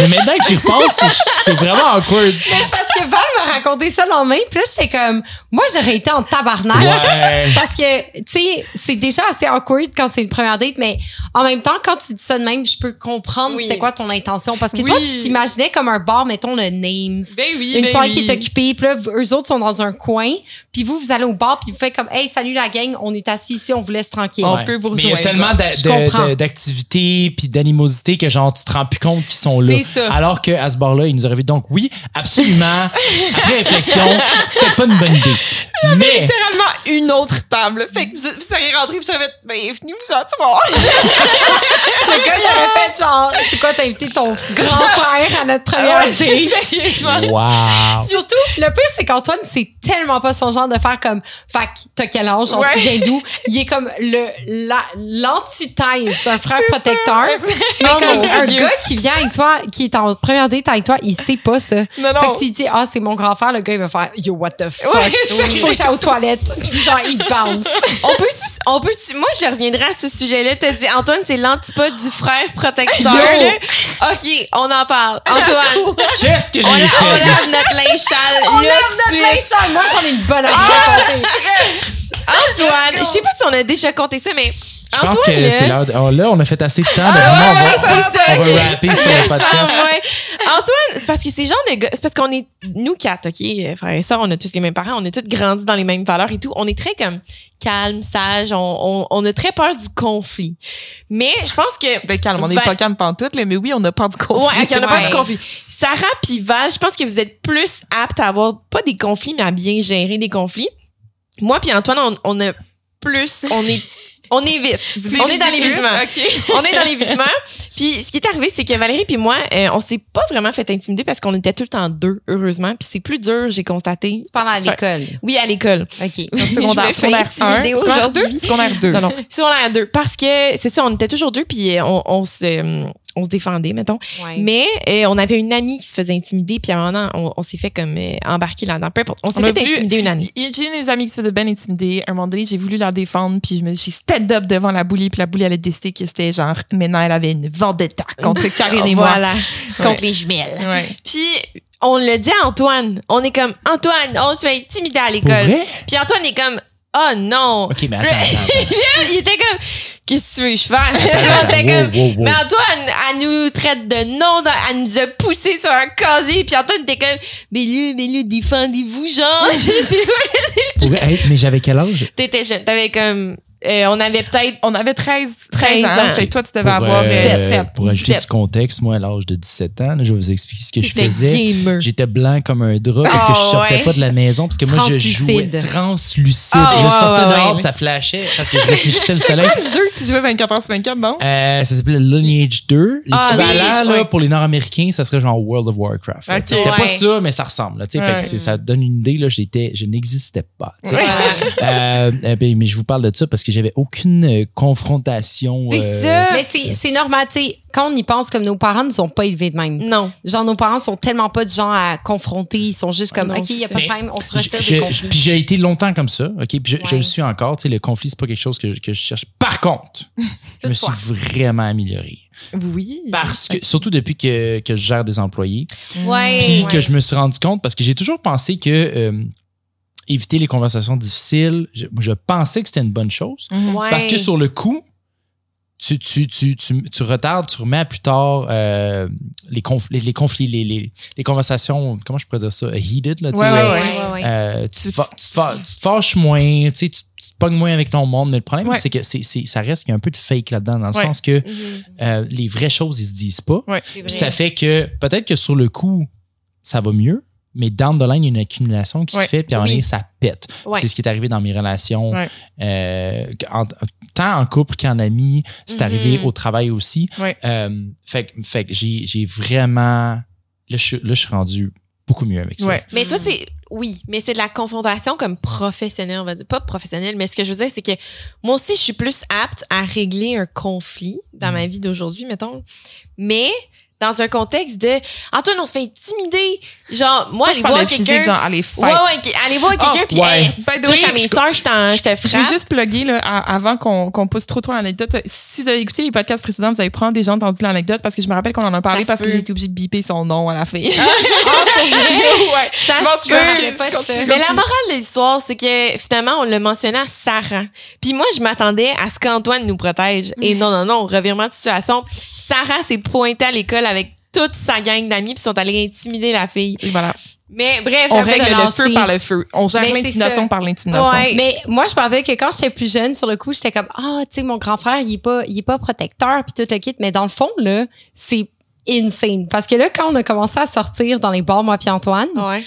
Speaker 3: Mais maintenant que j'y repense, c'est- vraiment awkward.
Speaker 1: Mais c'est parce que Val m'a raconté ça le lendemain, puis là, j'étais comme, moi, j'aurais été en tabarnak.
Speaker 3: Ouais.
Speaker 1: Parce que, tu sais, c'est déjà assez awkward quand c'est une première date, mais en même temps, quand tu dis ça de même, je peux comprendre
Speaker 2: Oui.
Speaker 1: c'était quoi ton intention. Parce que
Speaker 2: Oui.
Speaker 1: toi, tu t'imaginais comme un bar, mettons, le Names.
Speaker 2: Ben oui,
Speaker 1: une
Speaker 2: ben
Speaker 1: soirée
Speaker 2: oui.
Speaker 1: qui est occupée, puis là, eux autres sont dans un coin, puis vous, vous allez au bar, puis vous faites comme, hey, salut la gang, on est assis ici, on vous laisse tranquille.
Speaker 2: On
Speaker 3: Ouais.
Speaker 2: peut vous
Speaker 3: Mais il y a
Speaker 2: rejoindre.
Speaker 3: tellement d'a-
Speaker 1: Je
Speaker 3: de-
Speaker 1: comprends.
Speaker 3: de- d'activités puis d'animosité que genre tu te rends plus compte qu'ils sont là.
Speaker 2: C'est ça.
Speaker 3: Alors qu'à ce bar-là, ils nous auraient vu. Donc oui, absolument. Après réflexion, c'était pas une bonne idée. Mais
Speaker 2: littéralement une autre table. Fait que vous, vous seriez rentré puis j'avais fait, ben, venez vous asseoir.
Speaker 1: Le gars, il aurait fait genre, c'est quoi, t'as invité ton grand frère à notre première date?
Speaker 2: Sérieusement.
Speaker 3: wow.
Speaker 1: Surtout, le pire, c'est qu'Antoine, c'est tellement pas son genre de faire comme, fait que t'as quel âge, genre, tu
Speaker 2: Ouais.
Speaker 1: viens d'où? Il est comme le, la, l'antithèse d'un frère protecteur. Mais
Speaker 2: Oh
Speaker 1: comme un
Speaker 2: Dieu.
Speaker 1: gars qui vient avec toi, qui est en première date avec toi, il sait pas ça.
Speaker 2: Non, non.
Speaker 1: Fait que tu lui dis, ah, c'est mon grand frère, le gars, il va faire, yo, what the fuck?
Speaker 2: Ouais,
Speaker 1: Il faut que j'aille aux toilettes. Puis genre, il bounce.
Speaker 4: On peut, on peut, moi, je reviendrai à ce sujet-là. T'as dit, Antoine, c'est l'antipode du frère protecteur. Là. OK, on en parle. Antoine,
Speaker 3: Qu'est-ce que
Speaker 4: on,
Speaker 3: j'ai
Speaker 4: la- on
Speaker 3: fait?
Speaker 4: lave notre linge sale
Speaker 1: On
Speaker 4: de
Speaker 1: notre linge sale. Moi, j'en ai une bonne
Speaker 2: Ah,
Speaker 1: raconter.
Speaker 4: Antoine, je sais pas si on a déjà compté ça, mais
Speaker 3: Je pense
Speaker 4: Antoine,
Speaker 3: que
Speaker 4: là-
Speaker 3: c'est de- oh, là, on a fait assez de temps. de
Speaker 4: Ouais,
Speaker 3: vraiment,
Speaker 4: ouais,
Speaker 3: on va,
Speaker 4: ça,
Speaker 3: on va rapper sur le podcast.
Speaker 4: Ah, ouais. Antoine, c'est parce que de gars, c'est parce qu'on est, nous quatre, OK, euh, frères et sœurs, on a tous les mêmes parents, on a tous grandi dans les mêmes valeurs et tout. On est très comme calme, sage, on, on, on a très peur du conflit. Mais je pense que.
Speaker 2: Ben, calme, on n'est
Speaker 4: Va-
Speaker 2: pas calme pantoute, là, mais oui, on a peur du conflit.
Speaker 4: Ouais, ok, on a peur
Speaker 1: Ouais.
Speaker 4: du conflit. Sarah puis Val, je pense que vous êtes plus aptes à avoir, pas des conflits, mais à bien gérer des conflits. Moi puis Antoine, on, on a plus, on est, on est vite. on est dans l'évitement.
Speaker 2: OK.
Speaker 4: on est dans l'évitement. Puis ce qui est arrivé, c'est que Valérie puis moi, euh, on s'est pas vraiment fait intimider parce qu'on était tout le temps deux, heureusement. Puis c'est plus dur, j'ai constaté.
Speaker 1: Tu parles à l'école.
Speaker 4: Oui, à l'école.
Speaker 1: OK.
Speaker 2: Secondaire, secondaire 1,
Speaker 4: intimider
Speaker 2: secondaire
Speaker 4: aujourd'hui.
Speaker 2: 2, secondaire 2.
Speaker 4: Non, non, secondaire deux. Parce que c'est ça, on était toujours deux, puis on, on se, euh, on se défendait, mettons.
Speaker 1: Ouais.
Speaker 4: Mais euh, on avait une amie qui se faisait intimider, puis à un moment, on, on s'est fait comme euh, embarquer là-dedans. Peu importe. On s'est fait
Speaker 2: voulu-
Speaker 4: intimider une année.
Speaker 2: J'ai une de mes amies qui se faisait bien intimider. À un moment donné, j'ai voulu la défendre, puis je me j'ai stand up devant la boulie, puis la boulie, elle a décidé que c'était genre, maintenant, elle avait une vendetta contre Karine et moi.
Speaker 4: Voilà, contre les jumelles.
Speaker 2: Ouais.
Speaker 4: Puis on le dit à Antoine. On est comme, Antoine, on se fait intimider à l'école. Puis Antoine est comme, oh non.
Speaker 3: OK, mais attends, attends. attends.
Speaker 4: il était comme, qu'est-ce que tu veux que je fasse?
Speaker 3: Wow, wow, wow.
Speaker 4: mais Antoine, elle nous traite de nom, elle nous a poussé sur un casier, puis Antoine était comme, mais lui, mais lui, défendez-vous, genre. Je sais pas.
Speaker 3: Pour vrai, hey, mais j'avais quel âge?
Speaker 4: T'étais jeune, t'avais comme Euh, on avait peut-être.
Speaker 2: On avait 13,
Speaker 4: 13
Speaker 2: 13 ans. Fait que toi, tu devais
Speaker 3: Pour,
Speaker 2: avoir
Speaker 3: euh,
Speaker 2: euh,
Speaker 3: pour ajouter
Speaker 4: 17.
Speaker 3: du contexte, moi, à l'âge de 17 ans, là, je vais vous expliquer ce que je faisais. J'étais blanc comme un drap parce que je
Speaker 4: Oh,
Speaker 3: sortais
Speaker 4: ouais.
Speaker 3: pas de la maison parce que moi, je jouais
Speaker 1: Translucide.
Speaker 4: Oh,
Speaker 3: je sortais
Speaker 4: ouais,
Speaker 3: dehors
Speaker 4: ouais.
Speaker 3: ça flashait parce que je réfléchissais le soleil.
Speaker 2: Quel jeu que tu jouais 24 heures sur 24, non?
Speaker 3: Euh, ça s'appelait Lineage 2.
Speaker 4: Ah,
Speaker 3: L'équivalent
Speaker 4: oui,
Speaker 3: là, pour les Nord-Américains, ça serait genre World of Warcraft. C'était
Speaker 4: Ouais.
Speaker 3: pas ça, mais ça ressemble. là, tu sais. Fait ça donne une idée. Là, j'étais, je n'existais pas. Euh, euh, ben, mais je vous parle de ça parce que j'avais aucune euh, confrontation.
Speaker 4: C'est
Speaker 3: euh,
Speaker 4: ça.
Speaker 1: Mais c'est normal, tu sais, quand on y pense, comme nos parents ne nous ont pas élevés de même.
Speaker 4: Non.
Speaker 1: Genre, nos parents sont tellement pas de gens à confronter. Ils sont juste comme,
Speaker 4: Non,
Speaker 1: OK, il n'y a pas de problème, on se retire
Speaker 3: je-
Speaker 1: des conflits.
Speaker 3: Puis j'ai été longtemps comme ça, OK? Puis je, je le suis encore. Tu sais, le conflit, c'est pas quelque chose que, je- que je cherche. Par contre, je me suis vraiment amélioré.
Speaker 2: Oui.
Speaker 3: Parce que, surtout depuis que, que je gère des employés,
Speaker 4: Ouais.
Speaker 3: puis
Speaker 4: ouais.
Speaker 3: que je me suis rendu compte, parce que j'ai toujours pensé que euh, éviter les conversations difficiles, je, je pensais que c'était une bonne chose.
Speaker 4: Ouais.
Speaker 3: Parce que sur le coup, tu, tu, tu, tu, tu retardes, tu remets à plus tard euh, les, confl- les, les conflits, les, les, les conversations, comment je pourrais dire ça, heated, là,
Speaker 2: Ouais,
Speaker 3: là,
Speaker 2: ouais,
Speaker 4: Ouais, ouais, ouais.
Speaker 3: euh, tu,
Speaker 2: Tu-
Speaker 3: te fa- tu te fa- tu te fâches moins, tu, te pognes moins avec ton monde, mais le problème,
Speaker 2: Ouais.
Speaker 3: c'est que c'est, c'est- ça reste qu'il y a un peu de fake là-dedans, dans le
Speaker 2: Ouais.
Speaker 3: sens que
Speaker 4: Mhm.
Speaker 3: euh, les vraies choses, ils se disent pas. Puis ça fait que peut-être que sur le coup, ça va mieux, mais down the line, il y a une accumulation qui
Speaker 2: Ouais.
Speaker 3: se fait, puis à un moment
Speaker 4: Oui.
Speaker 3: donné, ça pète.
Speaker 4: Ouais.
Speaker 3: C'est ce qui est arrivé dans mes relations,
Speaker 2: Ouais.
Speaker 3: euh, en- tant en couple qu'en ami. C'est
Speaker 4: Mhm.
Speaker 3: arrivé au travail aussi.
Speaker 2: Ouais.
Speaker 3: Euh, fait, que- fait que j'ai j'ai vraiment. Là je, suis, là, je suis rendu beaucoup mieux avec ça.
Speaker 2: Ouais.
Speaker 4: Mais toi, c'est. Oui, mais c'est de la confrontation comme professionnelle, on va dire. Pas professionnelle, mais ce que je veux dire, c'est que moi aussi, je suis plus apte à régler un conflit dans ma vie d'aujourd'hui, mettons. Mais dans un contexte de Antoine, on se fait intimider. Genre, moi,
Speaker 2: Toi,
Speaker 4: aller voir quelqu'un.
Speaker 2: genre, aller fight.
Speaker 4: Ouais, ouais, aller voir quelqu'un,
Speaker 2: Oh,
Speaker 4: puis
Speaker 3: ouais.
Speaker 4: hey, touche à mes
Speaker 2: je-
Speaker 4: soeurs, je t'en- je te
Speaker 2: Je
Speaker 4: frappe.
Speaker 2: veux juste plugger là, avant qu'on qu'on pousse trop trop l'anecdote. Si vous avez écouté les podcasts précédents, vous avez probablement déjà entendu l'anecdote parce que je me rappelle qu'on en a parlé
Speaker 4: Ça
Speaker 2: parce que j'ai été obligée de biper son nom à la fin.
Speaker 4: ouais, ça
Speaker 2: Bon,
Speaker 4: se peut.
Speaker 1: pas ça.
Speaker 4: Mais la morale de l'histoire, c'est que finalement, on l'a mentionné à Sarah. Puis moi, je m'attendais à ce qu'Antoine nous protège. Et non, non, non, revirement de situation. Sarah s'est pointée à l'école avec toute sa gang d'amis puis sont allés intimider la fille.
Speaker 2: Et voilà.
Speaker 4: Mais bref,
Speaker 2: On règle le feu par le feu. On gère l'intimidation par l'intimidation.
Speaker 4: Ouais.
Speaker 1: Mais moi, je me rappelle que quand j'étais plus jeune, sur le coup, j'étais comme, ah, tu sais, mon grand frère, il est pas, il est pas protecteur, puis tout le kit. Mais dans le fond, là, c'est insane. Parce que là, quand on a commencé à sortir dans les bars, moi puis Antoine,
Speaker 4: Ouais.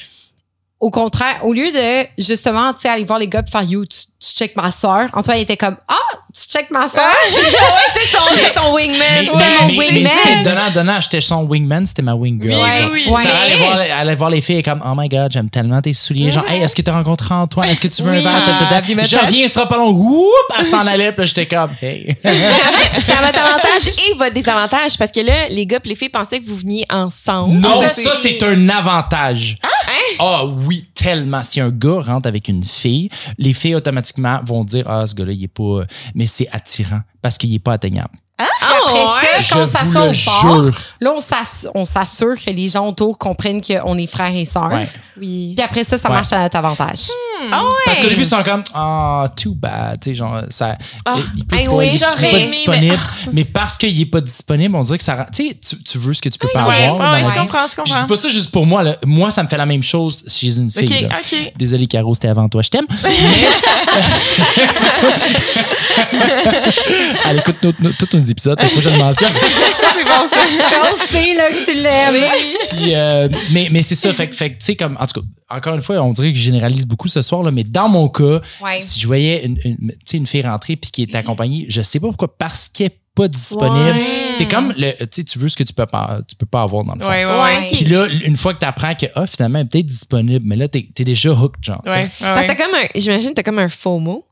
Speaker 1: au contraire, au lieu de, justement, tu sais, aller voir les gars puis faire, yo, tu, tu check ma soeur, Antoine était comme, ah, tu check ma soeur?
Speaker 4: c'est ton, c'est ton wingman.
Speaker 3: Mais-
Speaker 4: mon wingman.
Speaker 3: c'était donnant, donnant. J'étais son wingman, c'était ma wing girl.
Speaker 2: Oui,
Speaker 3: genre.
Speaker 2: oui, oui.
Speaker 3: Ça
Speaker 1: Ouais.
Speaker 3: allait voir, elle allait voir les filles et comme Oh my god, j'aime tellement tes souliers. Genre, hey, est-ce que tu as rencontré Antoine? Est-ce que tu veux
Speaker 2: Oui.
Speaker 3: un verre?
Speaker 2: Ah,
Speaker 3: Je reviens, ce sera pas long. Whoop! Elle s'en allait, puis j'étais comme Hey.
Speaker 4: C'est à votre avantage et votre désavantage parce que là, les gars et les filles pensaient que vous veniez ensemble.
Speaker 3: Non,
Speaker 2: ça,
Speaker 3: ça,
Speaker 2: c'est-
Speaker 3: c'est un avantage. Ah oui, tellement. Si un gars rentre avec une fille, les filles automatiquement vont dire Ah, ce gars-là, il est pas. Mais c'est attirant parce qu'il est pas atteignable.
Speaker 4: Ah,
Speaker 1: Après
Speaker 4: ouais?
Speaker 1: ça, quand on s'assoit au
Speaker 3: jure.
Speaker 1: là, on s'ass- on s'assure que les gens autour comprennent qu'on est frères et sœurs.
Speaker 3: Ouais.
Speaker 4: Oui.
Speaker 1: Puis après ça, ça
Speaker 3: Ouais.
Speaker 1: marche à notre avantage.
Speaker 4: Ah ouais.
Speaker 3: Parce qu'au début, ils sont comme Ah, too bad. Tu sais, genre, ça.
Speaker 4: Ah,
Speaker 3: il peut
Speaker 4: hey,
Speaker 3: pas,
Speaker 4: oui,
Speaker 3: il est pas
Speaker 4: aimé,
Speaker 3: disponible. Mais, parce qu'il est pas disponible, on dirait que ça. rend- Tu sais, tu, tu veux ce que tu peux pas
Speaker 2: Ouais,
Speaker 3: avoir.
Speaker 2: ouais, je comprends, je comprends.
Speaker 3: dis pas ça juste pour moi. là. Moi, ça me fait la même chose chez une fille.
Speaker 2: Ok,
Speaker 3: là.
Speaker 2: ok.
Speaker 3: Désolé, Caro, c'était avant toi. Je t'aime. Mais- Elle écoute nos- nos- tous nos épisodes. Faut que je le mentionne.
Speaker 2: c'est bon, ça.
Speaker 1: on sait là, que tu l'aimes.
Speaker 3: Euh, mais mais c'est ça. Fait, tu sais, comme, en tout cas, encore une fois, on dirait que je généralise beaucoup ce soir, là, mais dans mon cas,
Speaker 1: Ouais.
Speaker 3: si je voyais une, une, tu sais, une fille rentrer puis qui est accompagnée, je sais pas pourquoi, parce qu'elle est pas disponible.
Speaker 4: Ouais.
Speaker 3: C'est comme, le, tu sais, tu veux ce que tu peux pas, tu peux pas avoir dans le fond.
Speaker 2: Ouais, ouais.
Speaker 3: Puis là, une fois que tu apprends que, ah, finalement, elle est peut-être disponible, mais là, t'es es déjà hooked, genre. tu
Speaker 4: Parce que comme j'imagine que t'as comme un faux mot.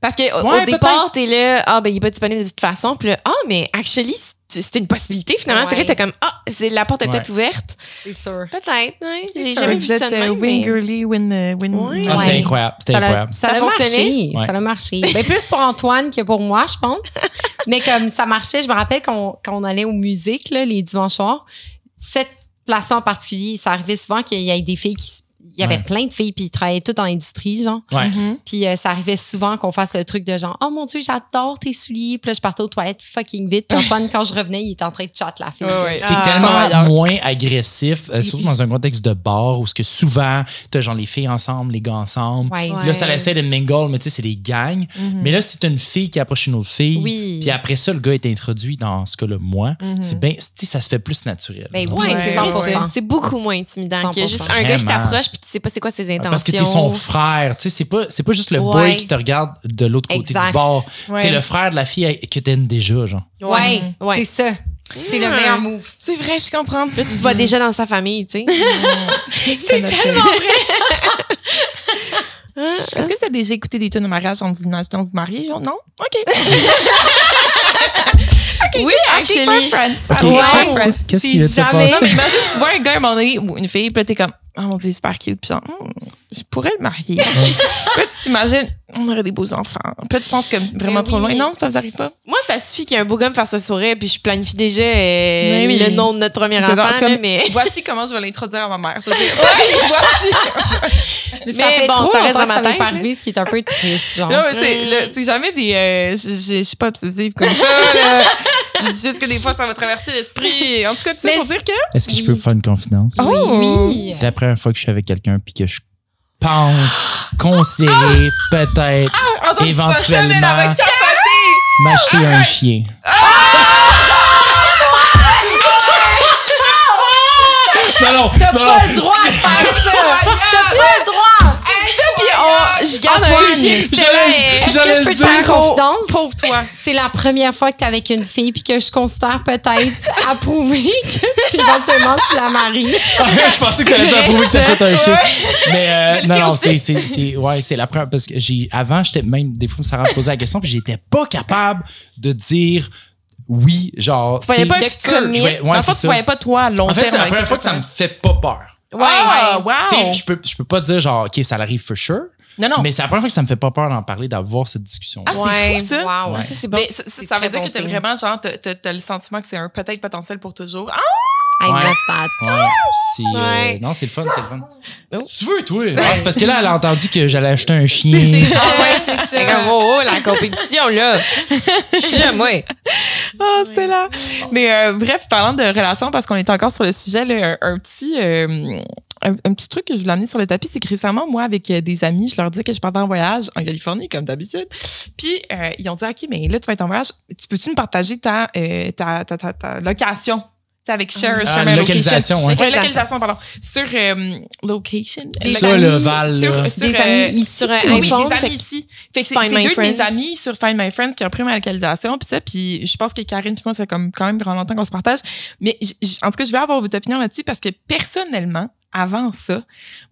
Speaker 4: Parce que au-
Speaker 3: Ouais,
Speaker 4: au départ, t'es là, ah, ben, il est pas disponible de toute façon. Puis là, ah, mais actually, c'est une possibilité finalement. Fait que là, t'es comme, ah, c'est, la porte est peut-être ouverte.
Speaker 1: C'est sûr.
Speaker 4: Peut-être, ouais. J'ai
Speaker 2: Ça,
Speaker 4: jamais
Speaker 2: vous
Speaker 4: vu ça de
Speaker 2: euh, win girly, win, euh, win.
Speaker 4: Ouais.
Speaker 3: Ah, c'était
Speaker 1: Ouais.
Speaker 3: incroyable. C'était
Speaker 1: Ça a,
Speaker 3: incroyable.
Speaker 1: ça
Speaker 4: Ça
Speaker 1: a
Speaker 4: a
Speaker 1: marché.
Speaker 4: fonctionné?
Speaker 1: Ça a marché. Ben, plus pour Antoine que pour moi, je pense. Mais comme ça marchait, je me rappelle qu'on- quand on allait aux musiques là, les dimanches soirs, cette place en particulier, ça arrivait souvent qu'il y ait des filles qui s- il il y avait
Speaker 3: Ouais.
Speaker 1: plein de filles, puis ils travaillaient toutes dans l'industrie, genre.
Speaker 3: Ouais.
Speaker 1: Puis euh, ça arrivait souvent qu'on fasse le truc de genre, oh mon Dieu, j'adore tes souliers. Puis là, je partais aux toilettes fucking vite. Puis Antoine, quand je revenais, il était en train de chat la fille.
Speaker 2: Ouais, ouais.
Speaker 3: C'est
Speaker 4: Ah,
Speaker 3: tellement moins agressif, euh, surtout dans un contexte de bar où ce que souvent, t'as genre les filles ensemble, les gars ensemble. Là, ça essaie de mingle, mais tu sais, c'est des gangs. Mais là, c'est une fille qui approche une autre fille.
Speaker 1: Oui.
Speaker 3: Puis après ça, le gars est introduit dans ce cas-là, moi.
Speaker 2: Mhm.
Speaker 3: C'est bien, tu sais, ça se fait plus naturel.
Speaker 1: Ben
Speaker 4: Ouais,
Speaker 1: c'est
Speaker 4: c'est
Speaker 1: 100%.
Speaker 4: C'est beaucoup moins intimidant qu'il y a
Speaker 1: 100%.
Speaker 4: juste un gars qui t'approche puis tu sais pas c'est quoi ses intentions.
Speaker 3: Parce que t'es son frère, tu sais, c'est pas, c'est pas juste le
Speaker 4: Ouais.
Speaker 3: boy qui te regarde de l'autre côté
Speaker 1: Exact.
Speaker 3: du.
Speaker 2: Ouais.
Speaker 3: T'es le frère de la fille que t'aimes déjà, genre.
Speaker 1: Ouais,
Speaker 4: Ouais.
Speaker 1: c'est ça. C'est le
Speaker 4: Ouais.
Speaker 1: meilleur move.
Speaker 2: C'est vrai, je comprends.
Speaker 4: Là, tu te vois déjà dans sa famille, tu sais.
Speaker 2: C'est tellement vrai. Est-ce que tu as déjà écouté des tunes de mariage en vous imaginant vous marier? Genre, non? OK. OK,
Speaker 4: Oui, actually.
Speaker 2: for a friend.
Speaker 3: Ok.
Speaker 2: Asking for a
Speaker 1: Ouais.
Speaker 2: friend.
Speaker 3: Qu'est-ce qui s'est
Speaker 1: jamais-
Speaker 3: passé?
Speaker 2: Non, mais imagine, tu vois un gars à un moment donné ou une fille, puis t'es comme, oh mon dieu, super cute. Puis genre, Hmm, je pourrais le marier. puis là, tu t'imagines, on aurait des beaux enfants. Puis là, tu penses que vraiment
Speaker 4: Mais
Speaker 2: trop
Speaker 4: oui.
Speaker 2: loin. Non, ça vous arrive pas?
Speaker 4: Moi, ça suffit qu'il y ait un beau gars me fasse ce sourire puis je planifie déjà euh,
Speaker 2: Mais oui.
Speaker 4: le nom de notre premier enfant. là,
Speaker 2: comme,
Speaker 4: mais
Speaker 2: voici comment je vais l'introduire à ma mère. Je veux dire, ouais, voici.
Speaker 1: Mais,
Speaker 4: Mais
Speaker 1: ça fait
Speaker 4: bon,
Speaker 1: trop
Speaker 4: ça
Speaker 1: longtemps que ça m'est pas arrivé, ce qui est un peu triste, genre.
Speaker 2: Non, mais c'est,
Speaker 4: Mm.
Speaker 2: jamais des. euh, je, suis pas obsessive comme ça. là. Juste que des fois, ça va traverser l'esprit. En tout cas, tout ça
Speaker 1: Mais
Speaker 2: pour dire que.
Speaker 3: Est-ce que je peux faire une confidence?
Speaker 2: Oh!
Speaker 1: Oui.
Speaker 3: Première fois que je suis avec quelqu'un puis que je pense considérer peut-être Éventuellement. m'acheter un chien. Non, non,
Speaker 1: T'as
Speaker 3: non,
Speaker 1: pas
Speaker 3: non.
Speaker 1: le droit de faire ça! T'as pas le droit!
Speaker 4: On, je garde
Speaker 1: Antoine,
Speaker 4: un euh,
Speaker 1: Est-ce que je peux te faire confidence?
Speaker 2: Pauvre toi.
Speaker 1: C'est la première fois que t'es avec une fille puis que je considère peut-être approuver que tu, éventuellement tu la maries.
Speaker 3: je pensais que tu allais dire approuver que t'achètes un chien. Mais euh,
Speaker 2: Mais
Speaker 3: non, c'est, c'est, c'est, ouais, c'est la première. Parce que j'ai, avant, j'étais même, des fois, Sarah me posait la question, puis j'étais pas capable de dire oui, genre.
Speaker 4: Tu voyais pas un futur.
Speaker 3: ouais, c'est
Speaker 2: tu voyais pas toi à long
Speaker 3: En fait,
Speaker 2: terme
Speaker 3: c'est la première fois que ça me fait pas peur.
Speaker 4: Ouais,
Speaker 2: Ah,
Speaker 4: ouais.
Speaker 3: Tu sais,
Speaker 2: wow.
Speaker 3: je peux, je peux pas dire genre, OK, ça arrive for sure.
Speaker 2: Non, non.
Speaker 3: Mais c'est la première fois que ça me fait pas peur d'en parler, d'avoir cette discussion.
Speaker 2: Ah, c'est
Speaker 4: Ouais.
Speaker 2: fou, ça.
Speaker 1: Wow.
Speaker 3: Ouais.
Speaker 4: Ça, c'est bon.
Speaker 2: Mais ça,
Speaker 1: C'est
Speaker 2: veut dire
Speaker 1: bon
Speaker 2: que t'as
Speaker 1: signe.
Speaker 2: vraiment, genre, t'as- t'as t'as le sentiment que c'est un peut-être potentiel pour toujours. Ah!
Speaker 1: I
Speaker 3: Ouais.
Speaker 1: love that.
Speaker 3: Ouais, c'est, euh,
Speaker 4: Ouais.
Speaker 3: non, c'est le fun, c'est le fun.
Speaker 4: Oh.
Speaker 3: Tu veux, toi? Ah, c'est parce que là, elle a entendu que j'allais acheter un chien.
Speaker 4: Ah ouais, c'est ça. C'est comme, oh, oh, la compétition, là. Je suis là, moi.
Speaker 2: Ah, c'était là. Mais euh, bref, parlant de relations, parce qu'on est encore sur le sujet, là, un, un petit, euh, un, un petit truc que je voulais amener sur le tapis, c'est que récemment, moi, avec euh, des amis, je leur disais que je partais en voyage en Californie, comme d'habitude. Puis, euh, ils ont dit, OK, mais là, tu vas être en voyage, tu peux-tu nous partager ta, euh, ta, ta, ta, ta location? Sais, avec Share,
Speaker 3: Ah,
Speaker 2: Share
Speaker 3: localisation.
Speaker 2: Location. Ouais, localisation, pardon. Sur euh, Location?
Speaker 1: Amis
Speaker 3: le Val,
Speaker 2: Sur, sur,
Speaker 1: Des
Speaker 2: euh,
Speaker 1: amis ici.
Speaker 4: sur un
Speaker 2: oui,
Speaker 4: iPhone,
Speaker 2: des
Speaker 4: fait
Speaker 2: amis
Speaker 4: que-
Speaker 2: ici. Fait que c'est c'est deux de mes amis sur Find My Friends qui ont pris ma localisation, puis ça, puis je pense que Karine puis moi, ça fait comme quand même vraiment longtemps qu'on se partage. Mais j- j- en tout cas, je vais avoir votre opinion là-dessus parce que personnellement, avant ça,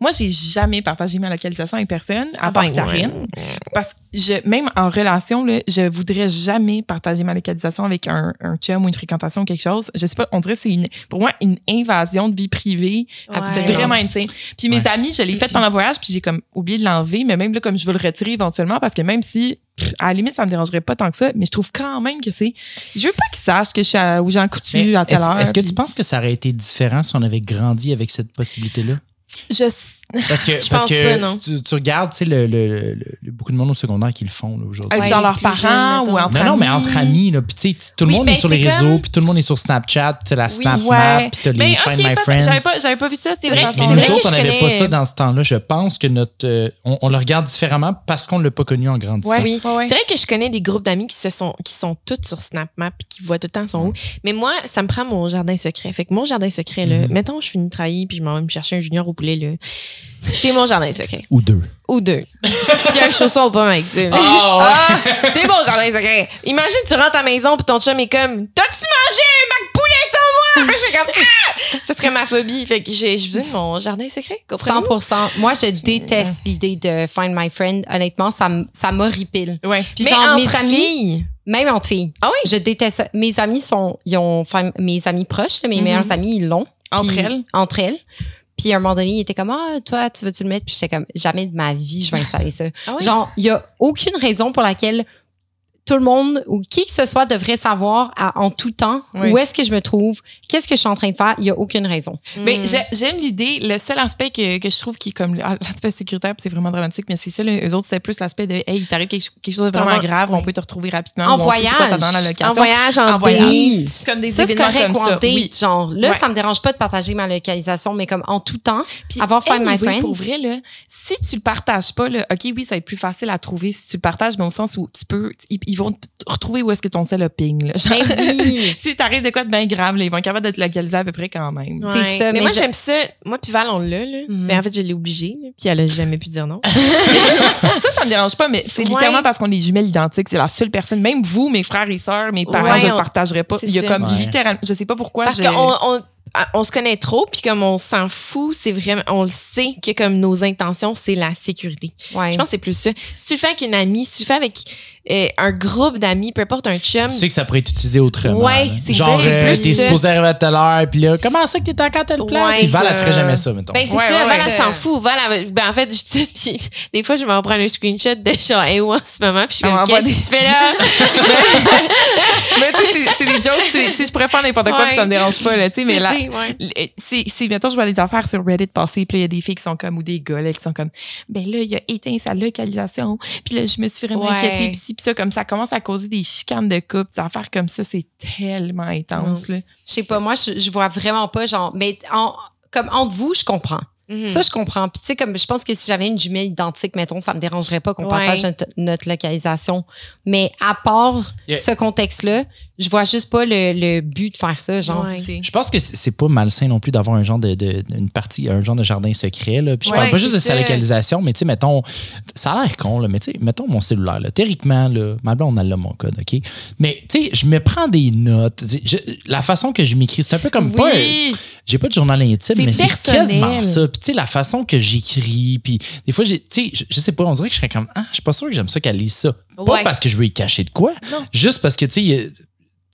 Speaker 2: moi, j'ai jamais partagé ma localisation avec personne, à
Speaker 4: Ah
Speaker 2: part
Speaker 4: ben,
Speaker 2: Karine. Parce que je, même en relation, là, je voudrais jamais partager ma localisation avec un, un chum ou une fréquentation ou quelque chose. Je sais pas, on dirait que c'est une, pour moi, une invasion de vie privée
Speaker 1: Absolument.
Speaker 2: vraiment intime. Puis mes
Speaker 3: Ouais.
Speaker 2: amis, je l'ai fait pendant le voyage, puis j'ai comme oublié de l'enlever, mais même là, comme je veux le retirer éventuellement, parce que même si, à la limite, ça me dérangerait pas tant que ça, mais je trouve quand même que c'est. Je veux pas qu'ils sachent que je suis à, où j'ai un coutu à telle
Speaker 3: Est-ce
Speaker 2: heure.
Speaker 3: est-ce que tu penses que ça aurait été différent si on avait grandi avec cette possibilité-là?
Speaker 2: Je,
Speaker 3: Parce que,
Speaker 4: Je
Speaker 3: parce que
Speaker 4: pas,
Speaker 3: tu, tu regardes, tu sais, le, le- le- le- beaucoup de monde au secondaire qui le font aujourd'hui.
Speaker 2: avec
Speaker 1: Ouais,
Speaker 2: genre leurs parents ou entre
Speaker 3: Non, non, mais entre amis, là. Puis, tu sais, tout le
Speaker 4: Oui,
Speaker 3: monde
Speaker 4: ben,
Speaker 3: est sur les réseaux, puis tout le monde est sur Snapchat, puis t'as la Snap
Speaker 2: Ouais.
Speaker 3: Map, puis t'as les
Speaker 2: Mais
Speaker 3: Find
Speaker 2: ok,
Speaker 3: My Friends.
Speaker 2: j'avais pas, j'avais pas vu ça.
Speaker 4: C'est vrai
Speaker 3: Mais nous
Speaker 4: vrai
Speaker 3: autres,
Speaker 4: que
Speaker 3: on
Speaker 4: je
Speaker 3: n'avait pas ça dans ce temps-là. Je pense que notre. euh, on, on le regarde différemment parce qu'on ne l'a pas connu en grandissant.
Speaker 2: Ouais.
Speaker 4: Oui.
Speaker 2: Ouais, ouais.
Speaker 4: C'est vrai que je connais des groupes d'amis qui se sont qui sont toutes sur SnapMap et qui voient tout le temps son où. Mais moi, ça me prend mon jardin secret. Fait que mon jardin secret là,
Speaker 3: Mhm.
Speaker 4: mettons je finis de travailler puis je m'en vais me chercher un junior au poulet là. C'est mon jardin secret
Speaker 3: Ou deux.
Speaker 4: ou deux. Puis un chausson au pomme avec ça. là. Ah, c'est mon jardin secret. Imagine tu rentres à la maison puis ton chum est comme "T'as-tu mangé un mac poulet sans moi? Puis je suis comme ah! Ça serait ma phobie. Fait que j'ai besoin de mon jardin secret. comprenez-vous?
Speaker 1: 100 Moi, je déteste l'idée de Find My Friend. Honnêtement, ça, m'horripile.
Speaker 2: Ouais.
Speaker 1: Puis
Speaker 4: Mais
Speaker 1: genre,
Speaker 4: entre
Speaker 1: mes amis,
Speaker 4: filles.
Speaker 1: même entre filles,
Speaker 4: Ah oui?
Speaker 1: je déteste ça. Mes amis sont, ils ont, mes amis proches, mes
Speaker 2: Mhm.
Speaker 1: meilleurs amis, ils l'ont.
Speaker 2: Entre elles?
Speaker 1: Entre elles. Puis à un moment donné, il était comme, ah, toi, tu veux-tu le mettre? Puis j'étais comme, jamais de ma vie, je vais installer ça.
Speaker 4: Ah oui?
Speaker 1: Genre, il y a aucune raison pour laquelle tout le monde ou qui que ce soit devrait savoir à- en tout temps
Speaker 2: Oui.
Speaker 1: où est-ce que je me trouve, qu'est-ce que je suis en train de faire. Il y a aucune raison.
Speaker 2: Mais
Speaker 4: Mm.
Speaker 2: j'ai- j'aime l'idée. Le seul aspect que, que je trouve qui est comme ah, l'aspect sécuritaire, c'est vraiment dramatique, mais c'est ça, eux autres, c'est plus l'aspect de hey, il t'arrive quelque, quelque chose de vraiment
Speaker 4: vraiment-
Speaker 2: grave, on peut te retrouver rapidement.
Speaker 1: En voyage.
Speaker 4: En voyage, en,
Speaker 2: En voyage.
Speaker 4: date.
Speaker 2: Comme des
Speaker 1: Ça, c'est
Speaker 2: événements
Speaker 1: correct ou en date,
Speaker 2: Oui.
Speaker 1: genre. Là,
Speaker 2: Ouais.
Speaker 1: ça me dérange pas de partager ma localisation, mais comme en tout temps,
Speaker 2: Puis,
Speaker 1: avoir Find My Friend.
Speaker 2: Pour vrai, là, si tu le partages pas, là, OK, oui, ça va être plus facile à trouver si tu le partages, mais au sens où tu peux, ils vont retrouver où est-ce que ton cell a ping. Là. Genre,
Speaker 1: Ben oui.
Speaker 2: si t'arrives de quoi de bien grave, là, ils vont être capables de te localiser à peu près quand même.
Speaker 1: C'est ça,
Speaker 4: Mais,
Speaker 1: mais
Speaker 4: moi,
Speaker 1: je-
Speaker 4: j'aime ça. Moi, puis Val, on l'a, là.
Speaker 1: Mhm.
Speaker 4: Mais en fait, je l'ai obligé, puis elle a jamais pu dire non.
Speaker 2: ça, ça me dérange pas, mais c'est
Speaker 4: Ouais.
Speaker 2: littéralement parce qu'on est jumelles identiques. C'est la seule personne, même vous, mes frères et sœurs, mes parents,
Speaker 4: Ouais,
Speaker 2: je le
Speaker 4: on-
Speaker 2: partagerai pas.
Speaker 4: c'est
Speaker 2: Il y a
Speaker 4: ça.
Speaker 2: comme
Speaker 3: Ouais.
Speaker 2: littéralement, je sais pas pourquoi.
Speaker 4: Parce
Speaker 2: je-
Speaker 4: qu'on on, on se connaît trop, puis comme on s'en fout, c'est vraiment, on le sait que comme nos intentions, c'est la sécurité.
Speaker 1: Ouais.
Speaker 4: Je pense que c'est plus ça. Si tu le fais avec une amie, si tu le fais avec euh, un groupe d'amis, peu importe un chum,
Speaker 3: Tu sais que ça pourrait être utilisé autrement.
Speaker 4: Ouais, c'est
Speaker 3: Genre, euh, t'es
Speaker 4: ça.
Speaker 3: supposé arriver à telle heure, puis là, comment ça que t'es encore à telle place?
Speaker 4: Ouais,
Speaker 3: Puis Val, elle ferait jamais ça, mettons.
Speaker 4: Ben, c'est
Speaker 2: Ouais,
Speaker 4: ça,
Speaker 2: ouais,
Speaker 4: Val, elle s'en fout. Val, elle va- ben, en fait, je dis, puis des fois, je m'en prends un screenshot de genre, hey, où en ce moment, puis je suis
Speaker 2: On
Speaker 4: comme, qu'est-ce que
Speaker 2: des-
Speaker 4: tu fais là?
Speaker 2: mais tu sais, c'est- des jokes, c'est- je pourrais faire n'importe quoi,
Speaker 4: Ouais.
Speaker 2: puis ça me dérange pas, là, tu sais, mais là, Le- c'est mettons je vois des affaires sur Reddit passer puis il y a des filles qui sont comme ou des gars là, qui sont comme ben là il a éteint sa localisation puis là je me suis vraiment
Speaker 4: Ouais.
Speaker 2: inquiétée puis ci, puis ça comme ça commence à causer des chicanes de couple des affaires comme ça c'est tellement intense là
Speaker 1: Je sais pas, moi, je, je vois vraiment pas, genre, mais en, comme entre vous, je comprends.
Speaker 4: Mhm.
Speaker 1: Ça, je comprends. Puis, tu sais, comme je pense que si j'avais une jumelle identique, mettons, ça me dérangerait pas qu'on
Speaker 4: Ouais.
Speaker 1: partage notre, notre localisation. Mais à part
Speaker 3: Yeah.
Speaker 1: ce contexte-là, je vois juste pas le, le but de faire ça. Genre,
Speaker 4: Ouais.
Speaker 3: Je pense que c'est pas malsain non plus d'avoir un genre de, de- une partie, un genre de jardin secret. Là. Puis je
Speaker 4: Ouais,
Speaker 3: parle pas juste de sa localisation, mais tu sais, mettons, ça a l'air con, là, mais tu sais, mettons mon cellulaire. Là, théoriquement, là, ma blonde, elle a mon code, OK? Mais tu sais, je me prends des notes. Je- la façon que je m'écris, c'est un peu comme pas. J'ai pas de journal intime, mais c'est quasiment ça. Puis tu sais, la façon que j'écris, puis des fois, j'ai- tu sais, je, je sais pas, on dirait que je serais comme, ah, je suis pas sûr que j'aime ça qu'elle lise ça. Pas
Speaker 4: Ouais.
Speaker 3: parce que je veux y cacher de quoi,
Speaker 2: Non.
Speaker 3: juste parce que tu sais, il y a- tu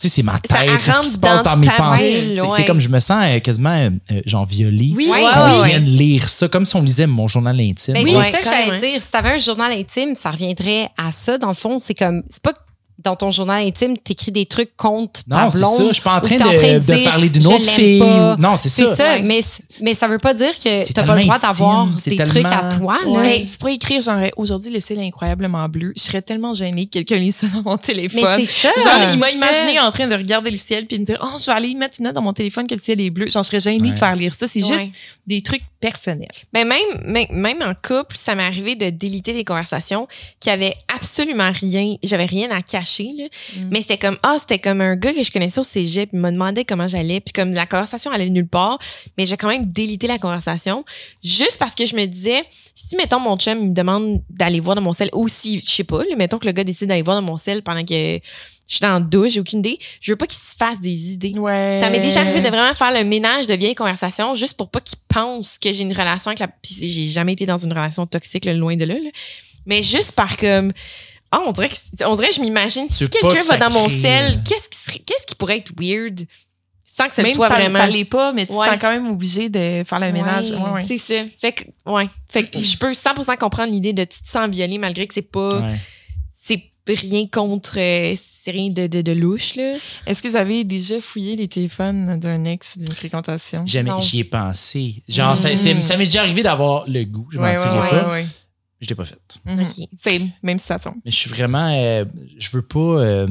Speaker 3: sais, c'est ma tête, c'est ce qui se passe
Speaker 4: dans
Speaker 3: dans mes pensées. C'est
Speaker 4: ouais.
Speaker 3: c'est comme je me sens euh, quasiment euh, genre violée.
Speaker 2: oui
Speaker 1: Ouais,
Speaker 3: Qu'on
Speaker 1: ouais,
Speaker 3: vienne lire ça, comme si on lisait mon journal intime.
Speaker 1: Ben,
Speaker 4: Oui,
Speaker 1: c'est
Speaker 4: ouais,
Speaker 1: ça que j'allais dire. Si t'avais un journal intime, ça reviendrait à ça, dans le fond. C'est comme, c'est pas que dans ton journal intime, t'écris des trucs contre ta
Speaker 3: Non, c'est
Speaker 1: blonde.
Speaker 3: ça. Je suis pas en train de,
Speaker 1: train de
Speaker 3: de
Speaker 1: dire,
Speaker 3: parler d'une autre fille.
Speaker 1: pas.
Speaker 3: Non, c'est
Speaker 1: C'est
Speaker 3: ça.
Speaker 1: ça,
Speaker 3: Ouais.
Speaker 1: mais, mais ça veut pas dire que t'as pas le droit d'avoir des trucs à toi. Là.
Speaker 2: Ouais, tu pourrais écrire genre aujourd'hui le ciel est incroyablement bleu. Je serais tellement gênée que quelqu'un lise ça dans mon téléphone.
Speaker 1: Mais c'est ça.
Speaker 2: Genre, il m'a imaginé en train de regarder le ciel puis me dire Oh, je vais aller mettre une note dans mon téléphone que le ciel est bleu. Genre, je serais gênée
Speaker 3: Ouais.
Speaker 2: de faire lire ça. C'est
Speaker 4: Ouais.
Speaker 2: juste des trucs personnels.
Speaker 4: Mais même, même, en couple, ça m'est arrivé de déliter des conversations qui avaient absolument rien. J'avais rien à cacher, là.
Speaker 2: Mm.
Speaker 4: Mais c'était comme, ah, c'était comme un gars que je connaissais au cégep. Il me demandait comment j'allais. Puis comme la conversation allait nulle part. Mais j'ai quand même délité la conversation. Juste parce que je me disais, si, mettons, mon chum, il me demande d'aller voir dans mon sel, ou si, je sais pas, là, mettons que le gars décide d'aller voir dans mon sel pendant que je suis dans le douche, j'ai aucune idée. Je veux pas qu'il se fasse des idées.
Speaker 2: Ouais.
Speaker 4: Ça m'est déjà arrivé de vraiment faire le ménage de vieilles conversations juste pour pas qu'ils pensent que j'ai une relation avec la. Puis j'ai jamais été dans une relation toxique, là, loin de là. là. Mais juste par comme. Ah, on dirait que on dirait que je m'imagine si quelqu'un
Speaker 3: que
Speaker 4: va dans mon sel, qu'est-ce qui serait, qu'est-ce qui pourrait être weird sans que ça le
Speaker 2: Même
Speaker 4: soit
Speaker 2: ça,
Speaker 4: vraiment?
Speaker 2: ça l'est pas, mais tu
Speaker 4: Ouais.
Speaker 2: te sens quand même obligé de faire le ménage.
Speaker 1: Ouais.
Speaker 2: Ouais, ouais.
Speaker 4: C'est ça. Fait que, ouais. Fait que je peux 100% comprendre l'idée de tu te sens violé malgré que c'est pas. Rien contre. euh, c'est rien de, de, de louche, là.
Speaker 2: Est-ce que vous avez déjà fouillé les téléphones d'un ex d'une fréquentation?
Speaker 3: Jamais,
Speaker 1: Non.
Speaker 3: j'y ai pensé. Genre, ça,
Speaker 2: Mm.
Speaker 3: c'est- ça m'est déjà arrivé d'avoir le goût. Je m'en
Speaker 2: Ouais, ouais,
Speaker 3: tirais
Speaker 2: ouais,
Speaker 3: pas.
Speaker 2: ouais, ouais.
Speaker 3: Je l'ai pas fait.
Speaker 2: Mhm.
Speaker 4: Ok.
Speaker 2: C'est même situation.
Speaker 3: Mais je suis vraiment. euh, je veux pas. euh,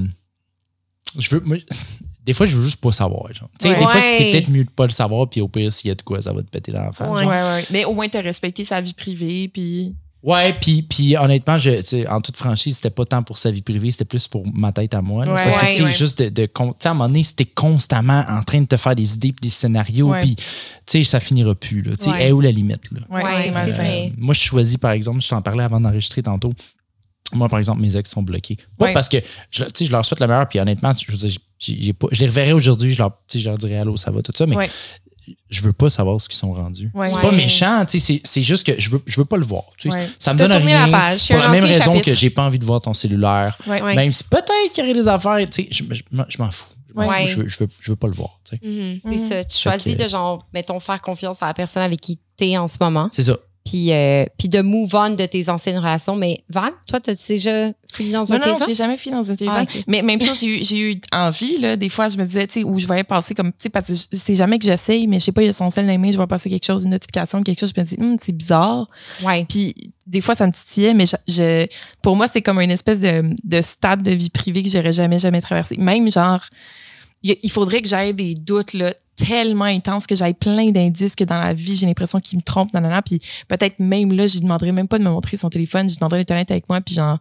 Speaker 3: je veux. moi, des fois, je veux juste pas savoir. Genre. Tu sais,
Speaker 2: Ouais.
Speaker 3: Des fois, c'était peut-être mieux de pas le savoir, puis au pire, s'il y a de quoi, ça va te péter dans la face.
Speaker 4: Ouais.
Speaker 3: genre.
Speaker 2: Ouais, ouais. Mais au moins, t'as respecté sa vie privée, puis.
Speaker 3: Ouais, puis, puis honnêtement, je, tu sais, en toute franchise, c'était pas tant pour sa vie privée, c'était plus pour ma tête à moi. là.
Speaker 2: Ouais,
Speaker 3: parce que,
Speaker 4: ouais,
Speaker 3: tu sais,
Speaker 4: ouais.
Speaker 3: juste de. de con- tu sais, à un moment donné, c'était constamment en train de te faire des idées puis des scénarios, puis, tu sais, ça finira plus. Là. Tu sais,
Speaker 1: Ouais.
Speaker 3: est où la limite? Là?
Speaker 2: Ouais,
Speaker 1: Ouais,
Speaker 2: c'est
Speaker 1: vrai.
Speaker 3: Euh, moi, je choisis, par exemple, je t'en parlais avant d'enregistrer tantôt. Moi, par exemple, mes ex sont bloqués. Pas
Speaker 2: Ouais.
Speaker 3: parce que je, tu sais, je leur souhaite le meilleur, puis honnêtement, je, veux dire, j'ai- j'ai pas, je les reverrai aujourd'hui, je leur, tu sais, je leur dirai allô, ça va, tout ça, mais
Speaker 2: Ouais.
Speaker 3: Je veux pas savoir ce qu'ils sont rendus.
Speaker 2: Ouais.
Speaker 3: C'est pas méchant, tu sais, c'est, c'est juste que je veux, je veux pas le voir. tu.
Speaker 2: Ouais.
Speaker 3: Ça me donne rien.
Speaker 4: la page, c'est
Speaker 3: pour la même raison
Speaker 4: chapitre.
Speaker 3: que j'ai pas envie de voir ton cellulaire.
Speaker 2: Ouais.
Speaker 4: Ouais.
Speaker 3: Même si peut-être qu'il y aurait des affaires, tu sais, je, je- je m'en fous. Je, m'en
Speaker 1: Ouais.
Speaker 3: fous. Je, veux, je, veux, je veux pas le voir. tu sais.
Speaker 4: Mhm.
Speaker 1: C'est
Speaker 2: Mhm.
Speaker 1: ça. Tu choisis de, genre, mettons, faire confiance à la personne avec qui t'es en ce moment.
Speaker 3: C'est ça.
Speaker 1: Puis, euh, puis de move on de tes anciennes relations. Mais Val, toi, t'as-tu déjà fouillé dans un
Speaker 2: Non, non, j'ai jamais fini dans un téléphone.
Speaker 1: Ah.
Speaker 2: Mais même chose, j'ai eu, j'ai eu envie, là. Des fois, je me disais, tu sais, où je voyais passer comme, tu sais, parce que c'est jamais que j'essaye, mais je sais pas, il y a son sel dans les mains, je vois passer quelque chose, une notification, quelque chose, je me dis, Hum, c'est bizarre.
Speaker 1: Ouais.
Speaker 2: Puis des fois, ça me titillait, mais je, je- pour moi, c'est comme une espèce de, de stade de vie privée que j'aurais jamais, jamais traversé. Même genre, il faudrait que j'aie des doutes là, tellement intenses que j'aille plein d'indices que dans la vie, j'ai l'impression qu'il me trompe, nanana. Puis peut-être même là, je lui demanderais même pas de me montrer son téléphone, je lui demanderais d'être honnête avec moi, puis genre,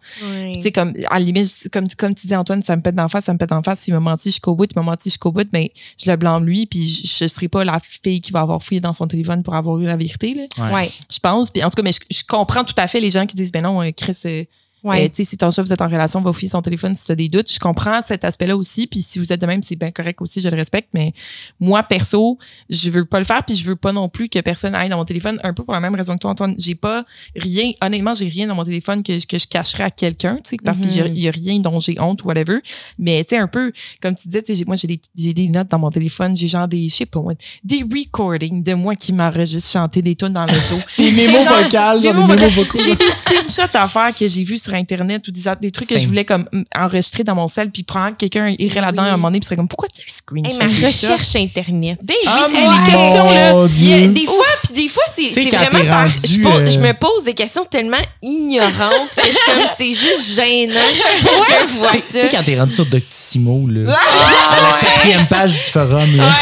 Speaker 2: tu sais, comme, à la limite, comme, comme tu dis, Antoine, ça me pète d'en face, ça me pète d'en face. S'il m'a menti jusqu'au bout, il m'a menti jusqu'au bout, mais je le blâme lui, puis je, je serai pas la fille qui va avoir fouillé dans son téléphone pour avoir eu la vérité, là,
Speaker 3: Ouais.
Speaker 1: Ouais.
Speaker 2: je pense. Puis en tout cas, mais je, je comprends tout à fait les gens qui disent, ben non, euh, Chris, euh,
Speaker 1: Ouais.
Speaker 2: euh, tu sais, si ton chat, vous êtes en relation, va fouiller son téléphone si tu as des doutes. Je comprends cet aspect-là aussi. Puis si vous êtes de même, c'est bien correct aussi, je le respecte. Mais moi, perso, je veux pas le faire. Puis je veux pas non plus que personne aille dans mon téléphone, un peu pour la même raison que toi, Antoine. J'ai pas rien, honnêtement, j'ai rien dans mon téléphone que, je- que je cacherais à quelqu'un, tu sais, parce qu'il y a-
Speaker 1: Mhm.
Speaker 2: y, a rien dont j'ai honte ou whatever. Mais tu sais, un peu, comme tu disais, tu sais, j'ai- moi, j'ai des, notes dans mon téléphone. J'ai genre des, je sais pas, des recordings de moi qui m'enregistre chanter des tunes dans le dos.
Speaker 3: Des mémos vocales,
Speaker 2: des mémos vocaux. J'ai des screenshots à faire que j'ai vus sur Internet ou des, des trucs que je voulais comme mm, enregistrer dans mon sel puis prendre quelqu'un irait là-dedans
Speaker 4: Oui.
Speaker 2: à un moment donné puis serait comme pourquoi tu as screenshot
Speaker 4: Hey, ma recherche Internet.
Speaker 2: Des,
Speaker 3: Ah,
Speaker 2: oui, les questions là.
Speaker 3: Dieu.
Speaker 4: des fois, puis des fois, c'est vraiment par-
Speaker 3: rendu,
Speaker 4: je, pose-
Speaker 3: euh,
Speaker 4: je me pose des questions tellement ignorantes que je suis comme, c'est juste gênant
Speaker 3: Tu sais- tu sais,
Speaker 4: ça.
Speaker 3: quand t'es rendu sur Doctissimo, là, à la quatrième page du forum, là,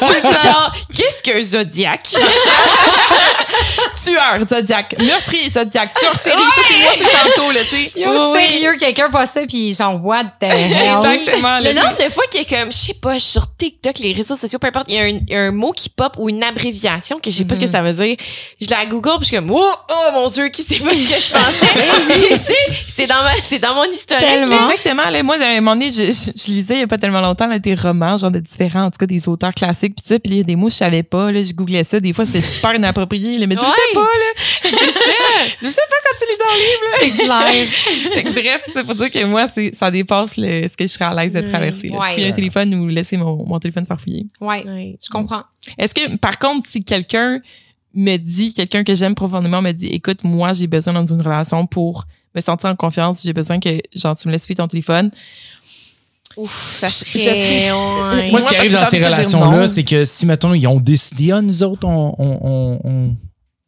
Speaker 4: C'est genre, qu'est-ce qu'un zodiaque?
Speaker 2: tueur Zodiac meurtrier Zodiac tueur série ça c'est moi c'est tantôt là tu sais
Speaker 1: Yo,
Speaker 2: Oui, oui.
Speaker 1: sérieux, quelqu'un voit ça, puis genre, what the hell?
Speaker 2: exactement
Speaker 4: Le
Speaker 2: là.
Speaker 4: nombre de fois qu'il est comme, je sais pas, sur TikTok, les réseaux sociaux, peu importe, il y a un, il y a un mot qui pop ou une abréviation que je sais pas ce que ça veut dire. Je la Google puis je suis comme, oh, oh mon Dieu, qui sait pas ce que je pensais? Tu sais, c'est dans ma, c'est dans mon historique.
Speaker 1: Tellement.
Speaker 2: Exactement. Là, moi, à un moment donné, je, je, je lisais il y a pas tellement longtemps là, des romans, genre de différents, en tout cas des auteurs classiques, puis ça, puis il y a des mots que je savais pas. Là, je googlais ça. Des fois, c'était super inapproprié. Là, mais tu le
Speaker 4: Ouais.
Speaker 2: sais pas, là. tu le sais pas quand tu lis dans le livre. Là.
Speaker 1: C'est clair.
Speaker 2: Que bref, c'est pour dire que moi, c'est, ça dépasse le, ce que je serais à l'aise de traverser. Là.
Speaker 1: Ouais.
Speaker 2: Fouiller un téléphone ou laisser mon, mon téléphone se faire fouiller.
Speaker 1: Ouais,
Speaker 4: Ouais.
Speaker 1: je comprends.
Speaker 2: Est-ce que, par contre, si quelqu'un me dit, quelqu'un que j'aime profondément me dit, écoute, moi, j'ai besoin dans une relation pour me sentir en confiance, j'ai besoin que, genre, tu me laisses fouiller ton téléphone.
Speaker 4: Ouf, ça
Speaker 2: Je
Speaker 4: serait.
Speaker 3: Moi, ce qui arrive dans ces relations-là, c'est que si, mettons, ils ont décidé, ah, nous autres, on, on, on,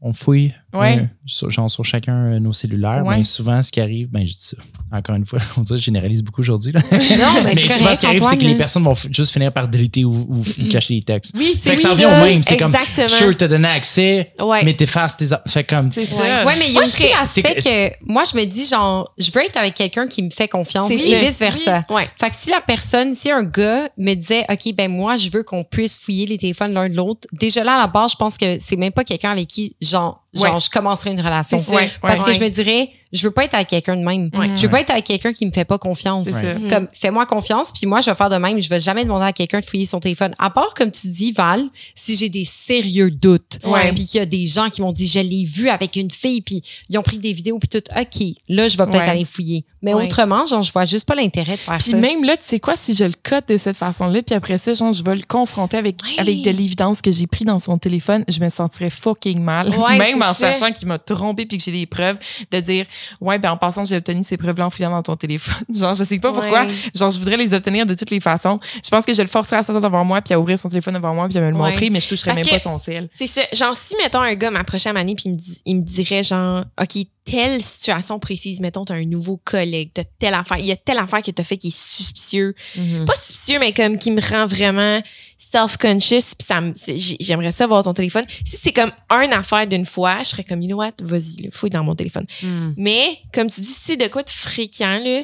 Speaker 3: on, fouille,
Speaker 2: Ouais.
Speaker 3: Sur, genre sur chacun euh, nos cellulaires,
Speaker 2: Ouais.
Speaker 3: mais souvent, ce qui arrive, ben, je dis ça, encore une fois, on dirait que je généralise beaucoup aujourd'hui, là.
Speaker 1: Non, mais,
Speaker 3: mais
Speaker 1: c'est
Speaker 3: souvent, ce qui arrive, c'est que les personnes vont juste finir par déliter ou, cacher les textes.
Speaker 2: Oui,
Speaker 3: Fait que
Speaker 4: oui,
Speaker 3: ça revient au même. C'est comme,
Speaker 4: Exactement.
Speaker 3: sure, t'as donné accès,
Speaker 4: Ouais.
Speaker 3: mais t'effaces tes. Fait comme.
Speaker 2: c'est
Speaker 1: Ouais.
Speaker 2: ça.
Speaker 1: Ouais, mais il y a
Speaker 4: Moi, je
Speaker 1: aussi l'aspect
Speaker 3: c'est
Speaker 1: que moi, je me dis, genre, je veux être avec quelqu'un qui me fait confiance
Speaker 4: C'est
Speaker 1: et
Speaker 4: ça.
Speaker 1: vice-versa.
Speaker 4: Ouais.
Speaker 1: Fait que si la personne, si un gars me disait, OK, ben moi, je veux qu'on puisse fouiller les téléphones l'un de l'autre, déjà là, à la base, je pense que c'est même pas quelqu'un avec qui, genre, genre
Speaker 2: Ouais.
Speaker 1: je commencerai une relation.
Speaker 2: Ouais,
Speaker 1: Parce que
Speaker 2: ouais.
Speaker 1: je me dirais, je veux pas être avec quelqu'un de même.
Speaker 2: Ouais.
Speaker 1: Je veux pas être avec quelqu'un qui me fait pas confiance. Comme, fais-moi confiance, puis moi, je vais faire de même. Je vais jamais demander à quelqu'un de fouiller son téléphone. À part, comme tu dis, Val, si j'ai des sérieux doutes,
Speaker 2: Ouais.
Speaker 1: puis qu'il y a des gens qui m'ont dit, je l'ai vu avec une fille, puis ils ont pris des vidéos, puis tout, OK, là, je vais peut-être
Speaker 2: Ouais.
Speaker 1: aller fouiller. Mais autrement, genre, je vois juste pas l'intérêt de faire
Speaker 2: Puis
Speaker 1: ça.
Speaker 2: même là, tu sais quoi, si je le cote de cette façon-là, puis après ça, genre, je vais le confronter avec, avec de l'évidence que j'ai pris dans son téléphone, je me sentirais fucking mal. Même en
Speaker 4: ça.
Speaker 2: sachant qu'il m'a trompé puis que j'ai des preuves, de dire, ouais, ben en passant, j'ai obtenu ces preuves-là en fouillant dans ton téléphone. genre, je sais pas pourquoi. Genre, je voudrais les obtenir de toutes les façons. Je pense que je le forcerais à s'asseoir devant moi puis à ouvrir son téléphone devant moi puis à me le montrer, mais je toucherais
Speaker 4: Parce
Speaker 2: même pas son ciel.
Speaker 4: C'est ça. Genre, si, mettons, un gars m'approchait à Mané puis il me, dit- il me dirait, genre, OK, telle situation précise, mettons, t'as un nouveau collègue, t'as telle affaire, il y a telle affaire que t'as fait qui est suspicieux.
Speaker 1: Mhm.
Speaker 4: Pas suspicieux, mais comme qui me rend vraiment self-conscious, puis ça me- c'est- j'ai- j'aimerais ça voir ton téléphone. Si c'est comme un affaire d'une fois, je serais comme, you know what, vas-y, là, fouille dans mon téléphone.
Speaker 1: Hmm.
Speaker 4: Mais, comme tu dis, si c'est de quoi de fréquent, là,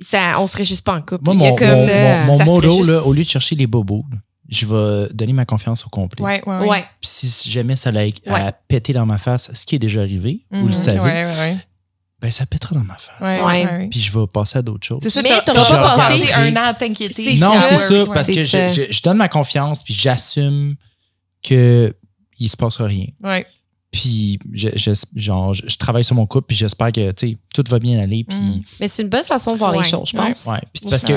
Speaker 4: ça, on serait juste pas en couple.
Speaker 3: Moi,
Speaker 4: Il y a
Speaker 3: mon,
Speaker 4: comme-
Speaker 3: mon,
Speaker 1: ça,
Speaker 3: mon- mon
Speaker 4: ça serait
Speaker 3: modo,
Speaker 4: juste-
Speaker 3: là, au lieu de chercher les bobos, là, je vais donner ma confiance au complet.
Speaker 2: Ouais, ouais, ouais.
Speaker 4: Ouais.
Speaker 3: Puis si jamais ça allait à
Speaker 4: Ouais.
Speaker 3: péter dans ma face, ce qui est déjà arrivé, vous
Speaker 2: Mhm.
Speaker 3: le savez,
Speaker 2: Ouais, ouais, ouais.
Speaker 3: ben ça pètera dans ma face. Puis je vais passer à d'autres choses.
Speaker 2: C'est ça,
Speaker 4: Mais
Speaker 2: t'as-
Speaker 4: t'auras
Speaker 3: pas
Speaker 2: pas passé un an à t'inquiéter.
Speaker 3: Non, c'est ça,
Speaker 2: Ouais,
Speaker 3: parce que
Speaker 1: ça.
Speaker 3: je, je- je donne ma confiance, puis j'assume que il se passera rien.
Speaker 2: Ouais.
Speaker 3: Puis, je, je- genre, je, je travaille sur mon couple, puis j'espère que, tu sais, tout va bien aller. Puis,
Speaker 2: Mm.
Speaker 1: Mais c'est une bonne façon de voir
Speaker 4: Ouais.
Speaker 1: les choses, je pense.
Speaker 3: ouais. Puis parce que,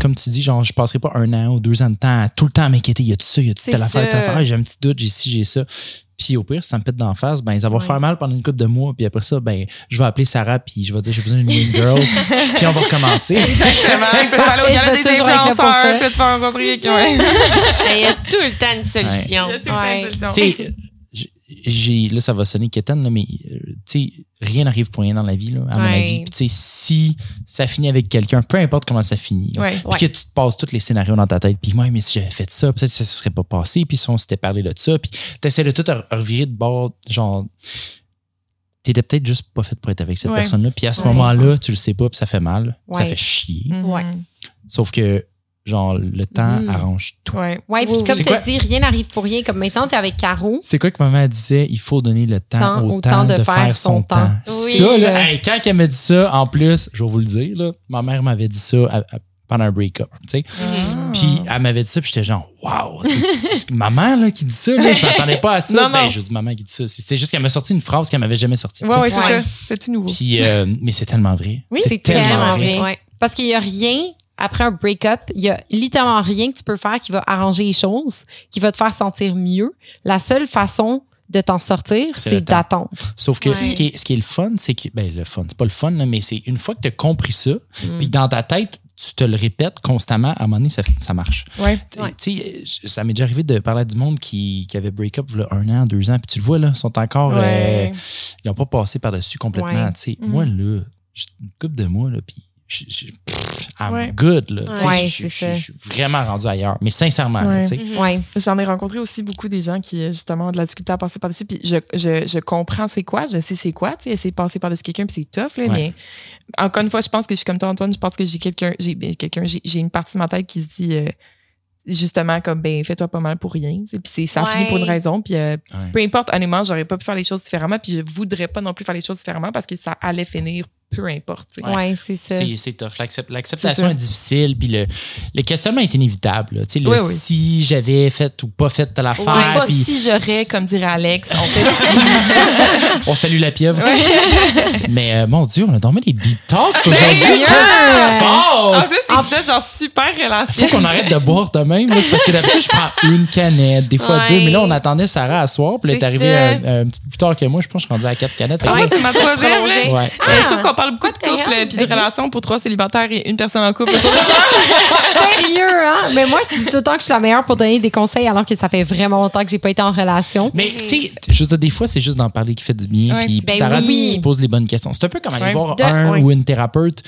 Speaker 3: comme tu dis, genre, je passerai pas un an ou deux ans de temps à tout le temps à m'inquiéter. Y a-tu ça, y a-tu
Speaker 4: C'est
Speaker 3: telle affaire, telle affaire? J'ai un petit doute, j'ai ci, j'ai ça. Puis au pire, si ça me pète d'en face, ben, ça va
Speaker 2: Ouais.
Speaker 3: faire mal pendant une couple de mois. Puis après ça, ben, je vais appeler Sarah, puis je vais dire, j'ai besoin d'une mean girl. puis on va recommencer.
Speaker 2: Exactement. Puis tu vas aller au
Speaker 1: Et je
Speaker 2: gala
Speaker 1: vais
Speaker 2: des influenceurs, tu vas rencontrer quelqu'un. Ouais.
Speaker 4: Il y a tout le temps une solution.
Speaker 2: Il y a tout le temps une
Speaker 4: Ouais.
Speaker 2: solution.
Speaker 3: J'ai, là, ça va sonner quétaine, là, mais, euh, tu sais, rien n'arrive pour rien dans la vie, là, à mon avis. Puis, tu sais, si ça finit avec quelqu'un, peu importe comment ça finit, là,
Speaker 2: Ouais.
Speaker 3: puis que tu te passes tous les scénarios dans ta tête, puis moi, mais si j'avais fait ça, peut-être que ça ne serait pas passé, puis si on s'était parlé de ça, puis tu essaies de tout re- revirer de bord, genre, t'étais peut-être juste pas fait pour être avec cette
Speaker 2: Ouais.
Speaker 3: personne-là, puis à ce
Speaker 1: Ouais,
Speaker 3: moment-là, tu le sais pas, puis ça fait mal, ça fait chier.
Speaker 1: Ouais.
Speaker 3: Sauf que, genre, le temps
Speaker 1: Mhm.
Speaker 3: arrange tout.
Speaker 2: Ouais.
Speaker 1: Ouais, puis comme tu as
Speaker 3: quoi?
Speaker 1: dit, rien n'arrive pour rien. Comme maintenant, t'es avec Caro.
Speaker 3: C'est quoi que maman disait? Il faut donner le temps
Speaker 1: Temps
Speaker 3: au
Speaker 1: au
Speaker 3: temps,
Speaker 1: temps
Speaker 3: de, faire, son temps.
Speaker 4: Oui,
Speaker 3: ça, là, hey, quand elle m'a dit ça, en plus, je vais vous le dire, là, ma mère m'avait dit ça à- à- pendant un break-up. tu sais.
Speaker 2: Ah.
Speaker 3: Puis elle m'avait dit ça, puis j'étais genre, waouh, c'est maman là, qui dit ça. Là. Je m'attendais pas à ça.
Speaker 2: Non,
Speaker 3: ben,
Speaker 2: non.
Speaker 3: je dis maman qui dit ça. C'était juste qu'elle m'a sorti une phrase qu'elle m'avait jamais sortie.
Speaker 2: Ouais, ouais, c'est
Speaker 1: Ouais.
Speaker 2: ça. C'est tout nouveau.
Speaker 3: Puis, euh, mais c'est tellement vrai.
Speaker 1: Oui, c'est
Speaker 3: tellement
Speaker 1: tellement
Speaker 3: vrai.
Speaker 1: vrai.
Speaker 4: Ouais.
Speaker 1: Parce qu'il y a rien, après un break-up, il y a littéralement rien que tu peux faire qui va arranger les choses, qui va te faire sentir mieux. La seule façon de t'en sortir,
Speaker 3: C'est
Speaker 1: d'attendre.
Speaker 3: Sauf que
Speaker 4: Ouais.
Speaker 3: ce, qui est, ce qui est le fun, c'est que, ben, le fun, c'est pas le fun, là, mais c'est une fois que tu as compris ça,
Speaker 1: Mm.
Speaker 3: puis dans ta tête, tu te le répètes constamment, à un moment donné, ça, ça marche.
Speaker 2: Ouais.
Speaker 4: Ouais.
Speaker 3: Tu sais, je- ça m'est déjà arrivé de parler à du monde qui, qui avait break-up là, un an, deux ans, puis tu le vois, là, ils sont encore. euh, ils n'ont pas passé par-dessus complètement.
Speaker 1: Ouais.
Speaker 3: tu sais.
Speaker 2: Mhm.
Speaker 3: Moi, là, j'ai une couple de mois, là, puis je- je- pff, I'm
Speaker 2: Ouais.
Speaker 3: good. Là, tu sais,
Speaker 1: Ouais,
Speaker 3: je- je- suis vraiment rendu ailleurs. Mais sincèrement,
Speaker 2: Ouais.
Speaker 3: tu sais.
Speaker 1: Ouais.
Speaker 2: J'en ai rencontré aussi beaucoup des gens qui, justement, ont de la difficulté à passer par-dessus. Puis je, je, je comprends c'est quoi, je sais c'est quoi, tu sais, essayer de passer par-dessus quelqu'un, puis c'est tough, là,
Speaker 3: Ouais.
Speaker 2: mais encore une fois, je pense que je suis comme toi, Antoine, je pense que j'ai quelqu'un, j'ai ben, quelqu'un, j'ai j'ai une partie de ma tête qui se dit, euh, justement, comme, ben, fais-toi pas mal pour rien, tu sais, puis c'est- ça
Speaker 4: Ouais.
Speaker 2: finit pour une raison, puis euh,
Speaker 3: Ouais.
Speaker 2: peu importe, honnêtement, j'aurais pas pu faire les choses différemment, puis je voudrais pas non plus faire les choses différemment parce que ça allait finir, peu importe, sais.
Speaker 3: Ouais.
Speaker 1: C'est ça.
Speaker 3: C'est, c'est tough. L'accep- l'acceptation est, difficile. Puis le, le questionnement est inévitable. là. Tu sais, le
Speaker 2: Oui, oui.
Speaker 3: si j'avais fait ou pas fait telle affaire.
Speaker 2: Ouais, pas
Speaker 3: puis
Speaker 2: si j'aurais, comme dirait Alex, on fait
Speaker 3: on salue la pieuvre. Mais euh, mon Dieu, on a dormi des deep talks aujourd'hui.
Speaker 2: Sérieux?
Speaker 3: Qu'est-ce qui se
Speaker 2: En
Speaker 3: passe?
Speaker 2: plus, c'est épisode genre super relation.
Speaker 3: Faut qu'on arrête de boire de même. là. Parce que d'habitude, je prends une canette, des fois
Speaker 4: Ouais.
Speaker 3: deux. Mais là, on attendait Sarah à soir. Puis elle est arrivée
Speaker 4: ça.
Speaker 3: euh, un petit peu plus tard que moi. Je pense que je suis rendu à quatre canettes.
Speaker 2: Ouais,
Speaker 3: là,
Speaker 2: c'est ma troisième. Euh, je trouve qu'on parle beaucoup de couple puis de relations pour trois célibataires et une personne en couple.
Speaker 1: Sérieux, hein? Mais moi, je dis tout le temps que je suis la meilleure pour donner des conseils alors que ça fait vraiment longtemps que j'ai pas été en relation.
Speaker 3: Mais tu sais, je veux dire, des fois, c'est juste d'en parler qui fait du bien. Puis,
Speaker 1: Ben
Speaker 3: Sarah,
Speaker 1: oui.
Speaker 3: tu, tu poses les bonnes questions. C'est un peu comme aller
Speaker 2: Ouais.
Speaker 3: voir
Speaker 2: De-
Speaker 3: un
Speaker 2: ouais.
Speaker 3: ou une thérapeute.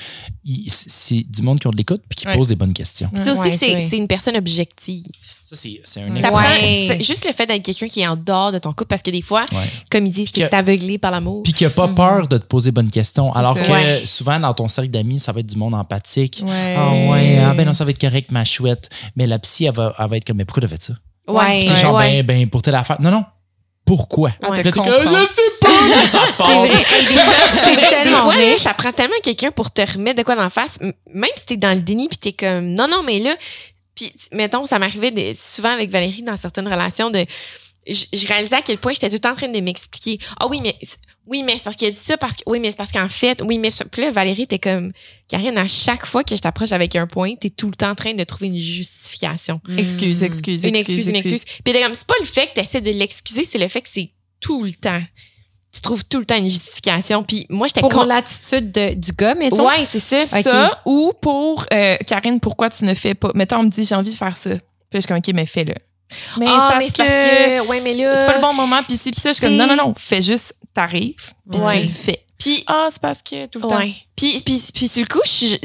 Speaker 3: C'est du monde qui ont de l'écoute puis qui
Speaker 2: Ouais.
Speaker 3: pose les bonnes questions.
Speaker 4: C'est aussi
Speaker 1: Ouais,
Speaker 4: que
Speaker 1: c'est
Speaker 4: une personne objective.
Speaker 3: Ça, c'est un.
Speaker 4: Ça prend
Speaker 1: Ouais.
Speaker 4: juste le fait d'être quelqu'un qui est en dehors de ton couple parce que des fois,
Speaker 3: Ouais.
Speaker 4: comme ils disent, t'es aveuglé par l'amour.
Speaker 3: Puis qui n'a pas peur de te poser bonnes questions. Alors que
Speaker 4: Ouais.
Speaker 3: souvent, dans ton cercle d'amis, ça va être du monde empathique.
Speaker 2: Ouais.
Speaker 3: Ah ouais, ah ben non, ça va être correct, ma chouette. Mais la psy, elle va, elle va être comme, mais pourquoi t'as fait ça?
Speaker 1: Ouais.
Speaker 3: Genre,
Speaker 4: ouais.
Speaker 3: ben, ben, pour telle affaire. Non, non. Pourquoi?
Speaker 2: Ah,
Speaker 4: Ouais.
Speaker 2: te
Speaker 3: je sais pas, mais ça
Speaker 4: C'est
Speaker 3: part.
Speaker 4: vrai. Hey, des fois, c'est vrai. Des
Speaker 1: tellement
Speaker 4: fois,
Speaker 1: vrai.
Speaker 4: là, ça prend tellement quelqu'un pour te remettre de quoi d'en face. Même si t'es dans le déni puis t'es comme, non, non, mais là, puis mettons, ça m'arrivait de- souvent avec Valérie dans certaines relations de, je, je réalisais à quel point j'étais tout le temps en train de m'expliquer. Ah oui, mais c'est- oui, mais c'est parce qu'il a dit ça, parce que oui, mais c'est parce qu'en fait, oui, mais puis là, Valérie était comme, Karine, à chaque fois que je t'approche avec un point, t'es tout le temps en train de trouver une justification.
Speaker 2: Excuse, excuse,
Speaker 4: Une
Speaker 2: excuse,
Speaker 4: excuse, une excuse. Puis comme, c'est pas le fait que tu essaies de l'excuser, c'est le fait que c'est tout le temps. Tu trouves tout le temps une justification. Puis moi, j'étais
Speaker 1: Pour
Speaker 4: con-
Speaker 1: l'attitude de- du gars, mettons?
Speaker 4: Ouais, c'est ça.
Speaker 2: Ça, ou pour euh, Karine, pourquoi tu ne fais pas? Mettons, on me dit, j'ai envie de faire ça. Puis je suis comme, OK, mais fais-le. Mais
Speaker 4: Ah,
Speaker 2: c'est parce,
Speaker 4: mais
Speaker 2: que,
Speaker 4: ouais, mais là.
Speaker 2: c'est pas le bon moment. Puis si, puis ça, je suis comme, non, non, non, fais juste, t'arrives, puis
Speaker 4: Ouais.
Speaker 2: tu le fais.
Speaker 4: Puis,
Speaker 2: Ah, c'est parce que tout le temps.
Speaker 4: Puis, puis, puis sur le coup, je suis-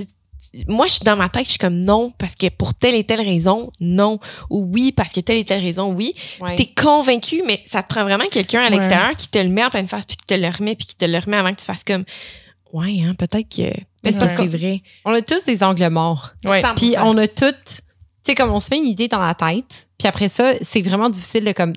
Speaker 4: moi, je suis dans ma tête, je suis comme non, parce que pour telle et telle raison, non. Ou oui, parce que telle et telle raison, oui.
Speaker 1: Ouais.
Speaker 4: T'es convaincu, mais ça te prend vraiment quelqu'un à
Speaker 2: Ouais.
Speaker 4: l'extérieur qui te le met en pleine face, puis qui te le remet, puis qui te le remet avant que tu fasses comme, ouais, hein, peut-être que.
Speaker 1: Mais c'est
Speaker 4: peut-être
Speaker 1: parce
Speaker 4: que
Speaker 1: que-
Speaker 4: c'est vrai.
Speaker 1: On a tous des angles morts.
Speaker 2: Ouais.
Speaker 4: 100%.
Speaker 1: Puis on a toutes, tu sais, comme on se fait une idée dans la tête, puis après ça, c'est vraiment difficile de comme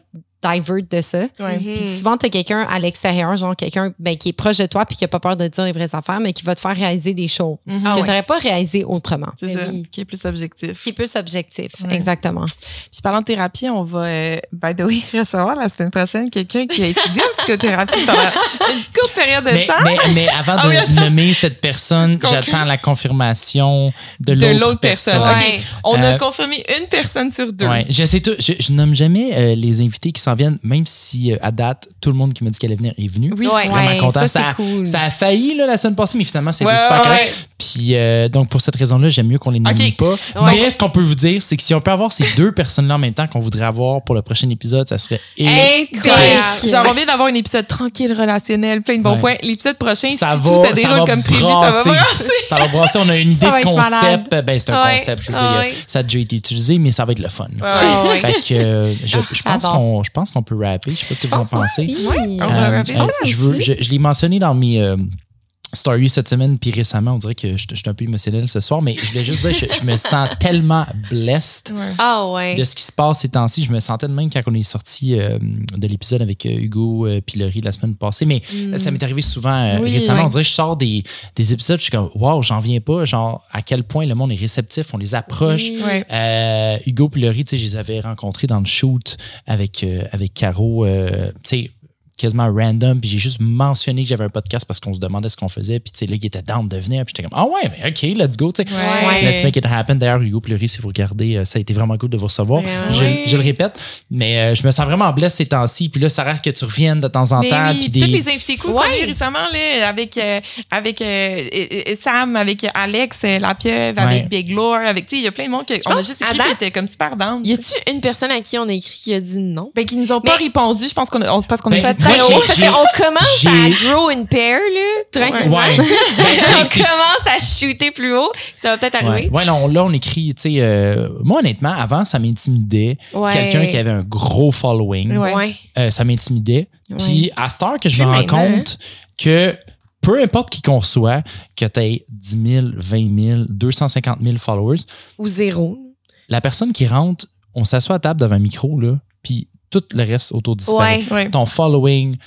Speaker 1: divert de ça.
Speaker 2: Ouais.
Speaker 1: Puis souvent, tu as quelqu'un à l'extérieur, genre quelqu'un ben, qui est proche de toi puis qui a pas peur de dire les vraies affaires, mais qui va te faire réaliser des choses
Speaker 2: Mhm.
Speaker 1: que
Speaker 2: Ah
Speaker 1: tu
Speaker 2: ouais.
Speaker 1: n'aurais pas réalisé autrement.
Speaker 2: C'est
Speaker 1: Mais
Speaker 2: ça,
Speaker 1: oui.
Speaker 2: qui est plus objectif.
Speaker 1: Qui est plus objectif,
Speaker 2: Ouais.
Speaker 1: exactement.
Speaker 2: Puis parlant de thérapie, on va, euh, by the way, recevoir la semaine prochaine quelqu'un qui a étudié en psychothérapie pendant une courte période de
Speaker 3: Mais,
Speaker 2: temps.
Speaker 3: mais, mais avant
Speaker 2: Ah
Speaker 3: de
Speaker 2: oui,
Speaker 3: nommer cette personne, j'attends la confirmation de
Speaker 2: de
Speaker 3: l'autre
Speaker 2: personne.
Speaker 3: personne.
Speaker 2: OK. On
Speaker 3: Euh,
Speaker 2: a confirmé une personne sur deux.
Speaker 3: Ouais, j'essaie tout. Je, je nomme jamais euh, les invités qui s'en viennent, même si euh, à date, tout le monde qui m'a dit qu'elle allait venir est venu.
Speaker 2: Oui.
Speaker 4: Ouais.
Speaker 3: Vraiment
Speaker 1: Ouais,
Speaker 3: content.
Speaker 1: ça,
Speaker 3: Ça,
Speaker 1: c'est cool.
Speaker 3: ça a failli là, la semaine passée, mais finalement, c'était
Speaker 2: Ouais,
Speaker 3: super
Speaker 2: ouais,
Speaker 3: correct. Puis euh, donc, pour cette raison-là, j'aime mieux qu'on les nomme pas.
Speaker 4: Ouais.
Speaker 3: Mais ce qu'on peut vous dire, c'est que si on peut avoir ces deux personnes-là en même temps qu'on voudrait avoir pour le prochain épisode, ça serait
Speaker 4: Incroyable.
Speaker 2: J'ai envie d'avoir un épisode tranquille, relationnel, plein de bons
Speaker 3: Ouais.
Speaker 2: points. L'épisode prochain,
Speaker 3: ça
Speaker 2: si
Speaker 3: va,
Speaker 2: tout se
Speaker 3: ça
Speaker 2: déroule
Speaker 3: va
Speaker 2: comme prévu, ça va
Speaker 3: brasser. Ça va brasser. On a une idée
Speaker 1: Ça va
Speaker 3: de
Speaker 1: être
Speaker 3: concept.
Speaker 1: malade.
Speaker 3: Ben, c'est un
Speaker 4: Ouais.
Speaker 3: concept. Je veux dire, ça a déjà été utilisé, mais ça va être le fun.
Speaker 4: Ouais.
Speaker 3: Fait que euh, je,
Speaker 1: Ah,
Speaker 3: je pense qu'on pense qu'on peut rapper. Je sais pas ce que vous en pensez.
Speaker 1: Oui.
Speaker 2: On va
Speaker 3: Euh,
Speaker 2: rapper ça
Speaker 3: je, veux,
Speaker 1: aussi.
Speaker 3: je, je l'ai mentionné dans mes euh, stories cette semaine, puis récemment, on dirait que je, je suis un peu émotionnel ce soir, mais je voulais juste dire, je, je me sens tellement blessed
Speaker 2: Ouais.
Speaker 4: Ah ouais.
Speaker 3: de ce qui se passe ces temps-ci. Je me sentais de même quand on est sorti euh, de l'épisode avec euh, Hugo euh, Pilori la semaine passée, mais
Speaker 1: Mm.
Speaker 3: ça m'est arrivé souvent euh,
Speaker 2: Oui,
Speaker 3: récemment. On dirait que je sors des, des épisodes, je suis comme, wow, j'en viens pas, genre, à quel point le monde est réceptif, on les approche.
Speaker 4: Oui.
Speaker 2: Ouais.
Speaker 3: Euh, Hugo Pilori, tu sais, je les avais rencontrés dans le shoot avec, euh, avec Caro, euh, tu sais, quasiment random, puis j'ai juste mentionné que j'avais un podcast parce qu'on se demandait ce qu'on faisait, puis tu sais, là, il était down de venir, puis j'étais comme, ah ouais, mais ok, let's go, tu sais.
Speaker 2: Ouais.
Speaker 3: Let's make it happen. D'ailleurs, Hugo Pleury, si vous regardez, euh, ça a été vraiment cool de vous recevoir.
Speaker 4: Vraiment.
Speaker 3: Je, le répète, mais euh, je me sens vraiment blessé ces temps-ci. Puis là, ça reste que tu reviennes de temps en
Speaker 2: Mais
Speaker 3: temps.
Speaker 2: oui,
Speaker 3: puis des...
Speaker 2: Tous les invités cool qu'on a
Speaker 4: Ouais.
Speaker 2: eu récemment, là, avec, euh, avec euh, Sam, avec Alex Lapieuvre,
Speaker 3: Ouais.
Speaker 2: avec Big Lore, avec, tu sais, il y a plein de monde qu'on a juste écrit était comme super down.
Speaker 4: Y a-tu une personne à qui on a écrit qui a dit non?
Speaker 2: Ben, qui nous ont pas répondu. Je pense qu'on a, on- parce qu'on
Speaker 3: Ben, j'ai-
Speaker 4: qu'on commence à grow une pair, là, tranquillement.
Speaker 3: Ouais. Ben, ben,
Speaker 4: on commence à shooter plus haut. Ça va peut-être arriver.
Speaker 3: Ouais, non, là, on écrit, tu sais, euh, moi, honnêtement, avant, ça m'intimidait.
Speaker 4: Ouais.
Speaker 3: Quelqu'un qui avait un gros following, euh, ça m'intimidait. Puis à cette heure que je me rends
Speaker 4: maintenant,
Speaker 3: compte que peu importe qui qu'on soit, que tu aies 10 000, 20 000, 250 000 followers,
Speaker 4: Ou zéro.
Speaker 3: la personne qui rentre, on s'assoit à table devant un micro, là, puis tout le reste autour disparaît.
Speaker 4: Ouais.
Speaker 2: Ouais.
Speaker 3: Ton following,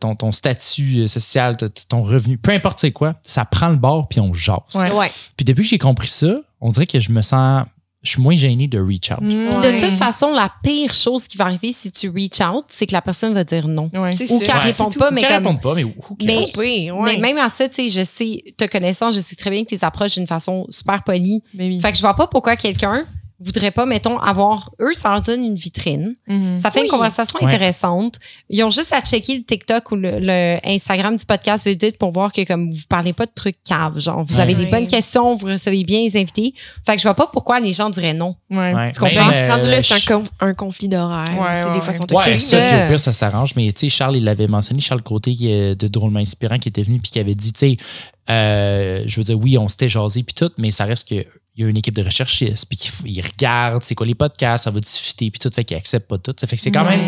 Speaker 3: ton, ton statut euh, social, ton revenu, peu importe c'est quoi, ça prend le bord puis on jase.
Speaker 2: Ouais.
Speaker 4: Ouais.
Speaker 3: Puis depuis que j'ai compris ça, on dirait que je me sens, je suis moins gêné de reach out.
Speaker 1: Puis de toute façon, la pire chose qui va arriver si tu reach out, c'est que la personne va dire non.
Speaker 2: Ouais.
Speaker 1: Ou qu'elle
Speaker 3: Ouais,
Speaker 1: répond
Speaker 3: c'est
Speaker 1: pas, mais
Speaker 3: Qu'elle réponde pas, mais who cares?
Speaker 1: Mais-
Speaker 4: Oui, ouais.
Speaker 1: Mais même à ça, tu sais, je sais, te connaissant, je sais très bien que tu approches d'une façon super polie.
Speaker 2: Oui.
Speaker 1: Fait que je vois pas pourquoi quelqu'un voudrait pas, mettons, avoir. Eux, ça leur donne une vitrine.
Speaker 2: Mhm.
Speaker 1: Ça fait
Speaker 4: Oui.
Speaker 1: une conversation
Speaker 3: Ouais.
Speaker 1: intéressante. Ils ont juste à checker le TikTok ou le, le Instagram du podcast pour voir que comme vous parlez pas de trucs caves, genre vous
Speaker 3: Ouais.
Speaker 1: avez des bonnes questions, vous recevez bien les invités. Fait que je vois pas pourquoi les gens diraient non.
Speaker 2: Ouais.
Speaker 1: Tu comprends?
Speaker 3: Même, euh,
Speaker 4: Rendu là, c'est un, un conflit d'horaire. Des de
Speaker 3: Ouais,
Speaker 1: C'est
Speaker 3: ça,
Speaker 1: ça.
Speaker 3: puis au pire, ça s'arrange. Mais tu sais, Charles, il l'avait mentionné, Charles Côté, qui est de Drôlement Inspirant, qui était venu, puis qui avait dit, tu sais, euh, je veux dire, oui, on s'était jasé, puis tout, mais ça reste que. Il y a une équipe de recherchistes, puis qu'ils regardent c'est quoi les podcasts, ça va diffuser, puis tout, fait qu'ils acceptent pas tout. Ça fait que c'est quand même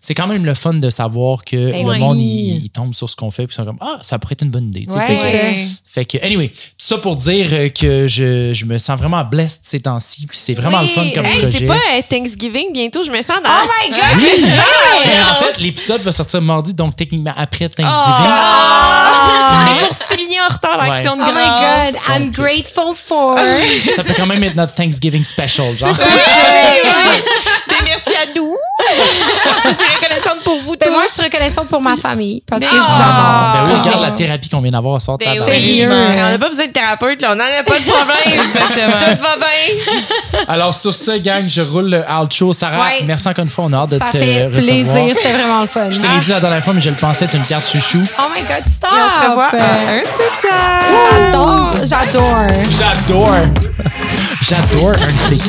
Speaker 3: c'est quand même le fun de savoir que
Speaker 1: Ben
Speaker 3: le
Speaker 1: oui.
Speaker 3: monde, il, il tombe sur ce qu'on fait, puis ils sont comme, ah, ça pourrait être une bonne idée.
Speaker 2: Ouais.
Speaker 3: Fait, que, fait que, anyway, tout ça pour dire que je, je me sens vraiment blessed ces temps-ci, puis c'est vraiment
Speaker 4: Oui.
Speaker 3: le fun comme
Speaker 4: Hey,
Speaker 3: projet.
Speaker 4: c'est pas euh, Thanksgiving bientôt, je me sens dans.
Speaker 1: Oh my god!
Speaker 3: Oui! en fait, l'épisode va sortir mardi, donc techniquement après Thanksgiving.
Speaker 2: Ah!
Speaker 3: Mais-
Speaker 2: Mais pour souligner en retard l'action de
Speaker 1: Oh my
Speaker 2: grâce.
Speaker 1: god, I'm grateful for.
Speaker 3: Ça peut quand même être notre Thanksgiving special, genre.
Speaker 2: Des merci à nous. je suis reconnaissante pour vous tous.
Speaker 1: Ben moi, je suis reconnaissante pour ma famille parce que je
Speaker 2: Ben
Speaker 1: vous adore.
Speaker 3: Ben oui, regarde la thérapie qu'on vient d'avoir à soir.
Speaker 4: Ben oui,
Speaker 1: Sérieux.
Speaker 4: on n'a pas besoin de thérapeute, là. On n'en a pas de problème.
Speaker 2: Exactement.
Speaker 4: Tout va bien.
Speaker 3: Alors, sur ce, gang, je roule le outro. Sarah,
Speaker 1: Ouais.
Speaker 3: merci encore une fois. On a hâte de
Speaker 1: Ça
Speaker 3: te
Speaker 1: fait
Speaker 3: recevoir.
Speaker 1: plaisir, c'est vraiment le fun.
Speaker 3: Je te l'ai dit la dernière fois, mais je le pensais être une carte chouchou.
Speaker 1: Oh my god, stop!
Speaker 2: Et on se revoit à un.
Speaker 1: J'adore, j'adore.
Speaker 3: J'adore. J'adore un de ces.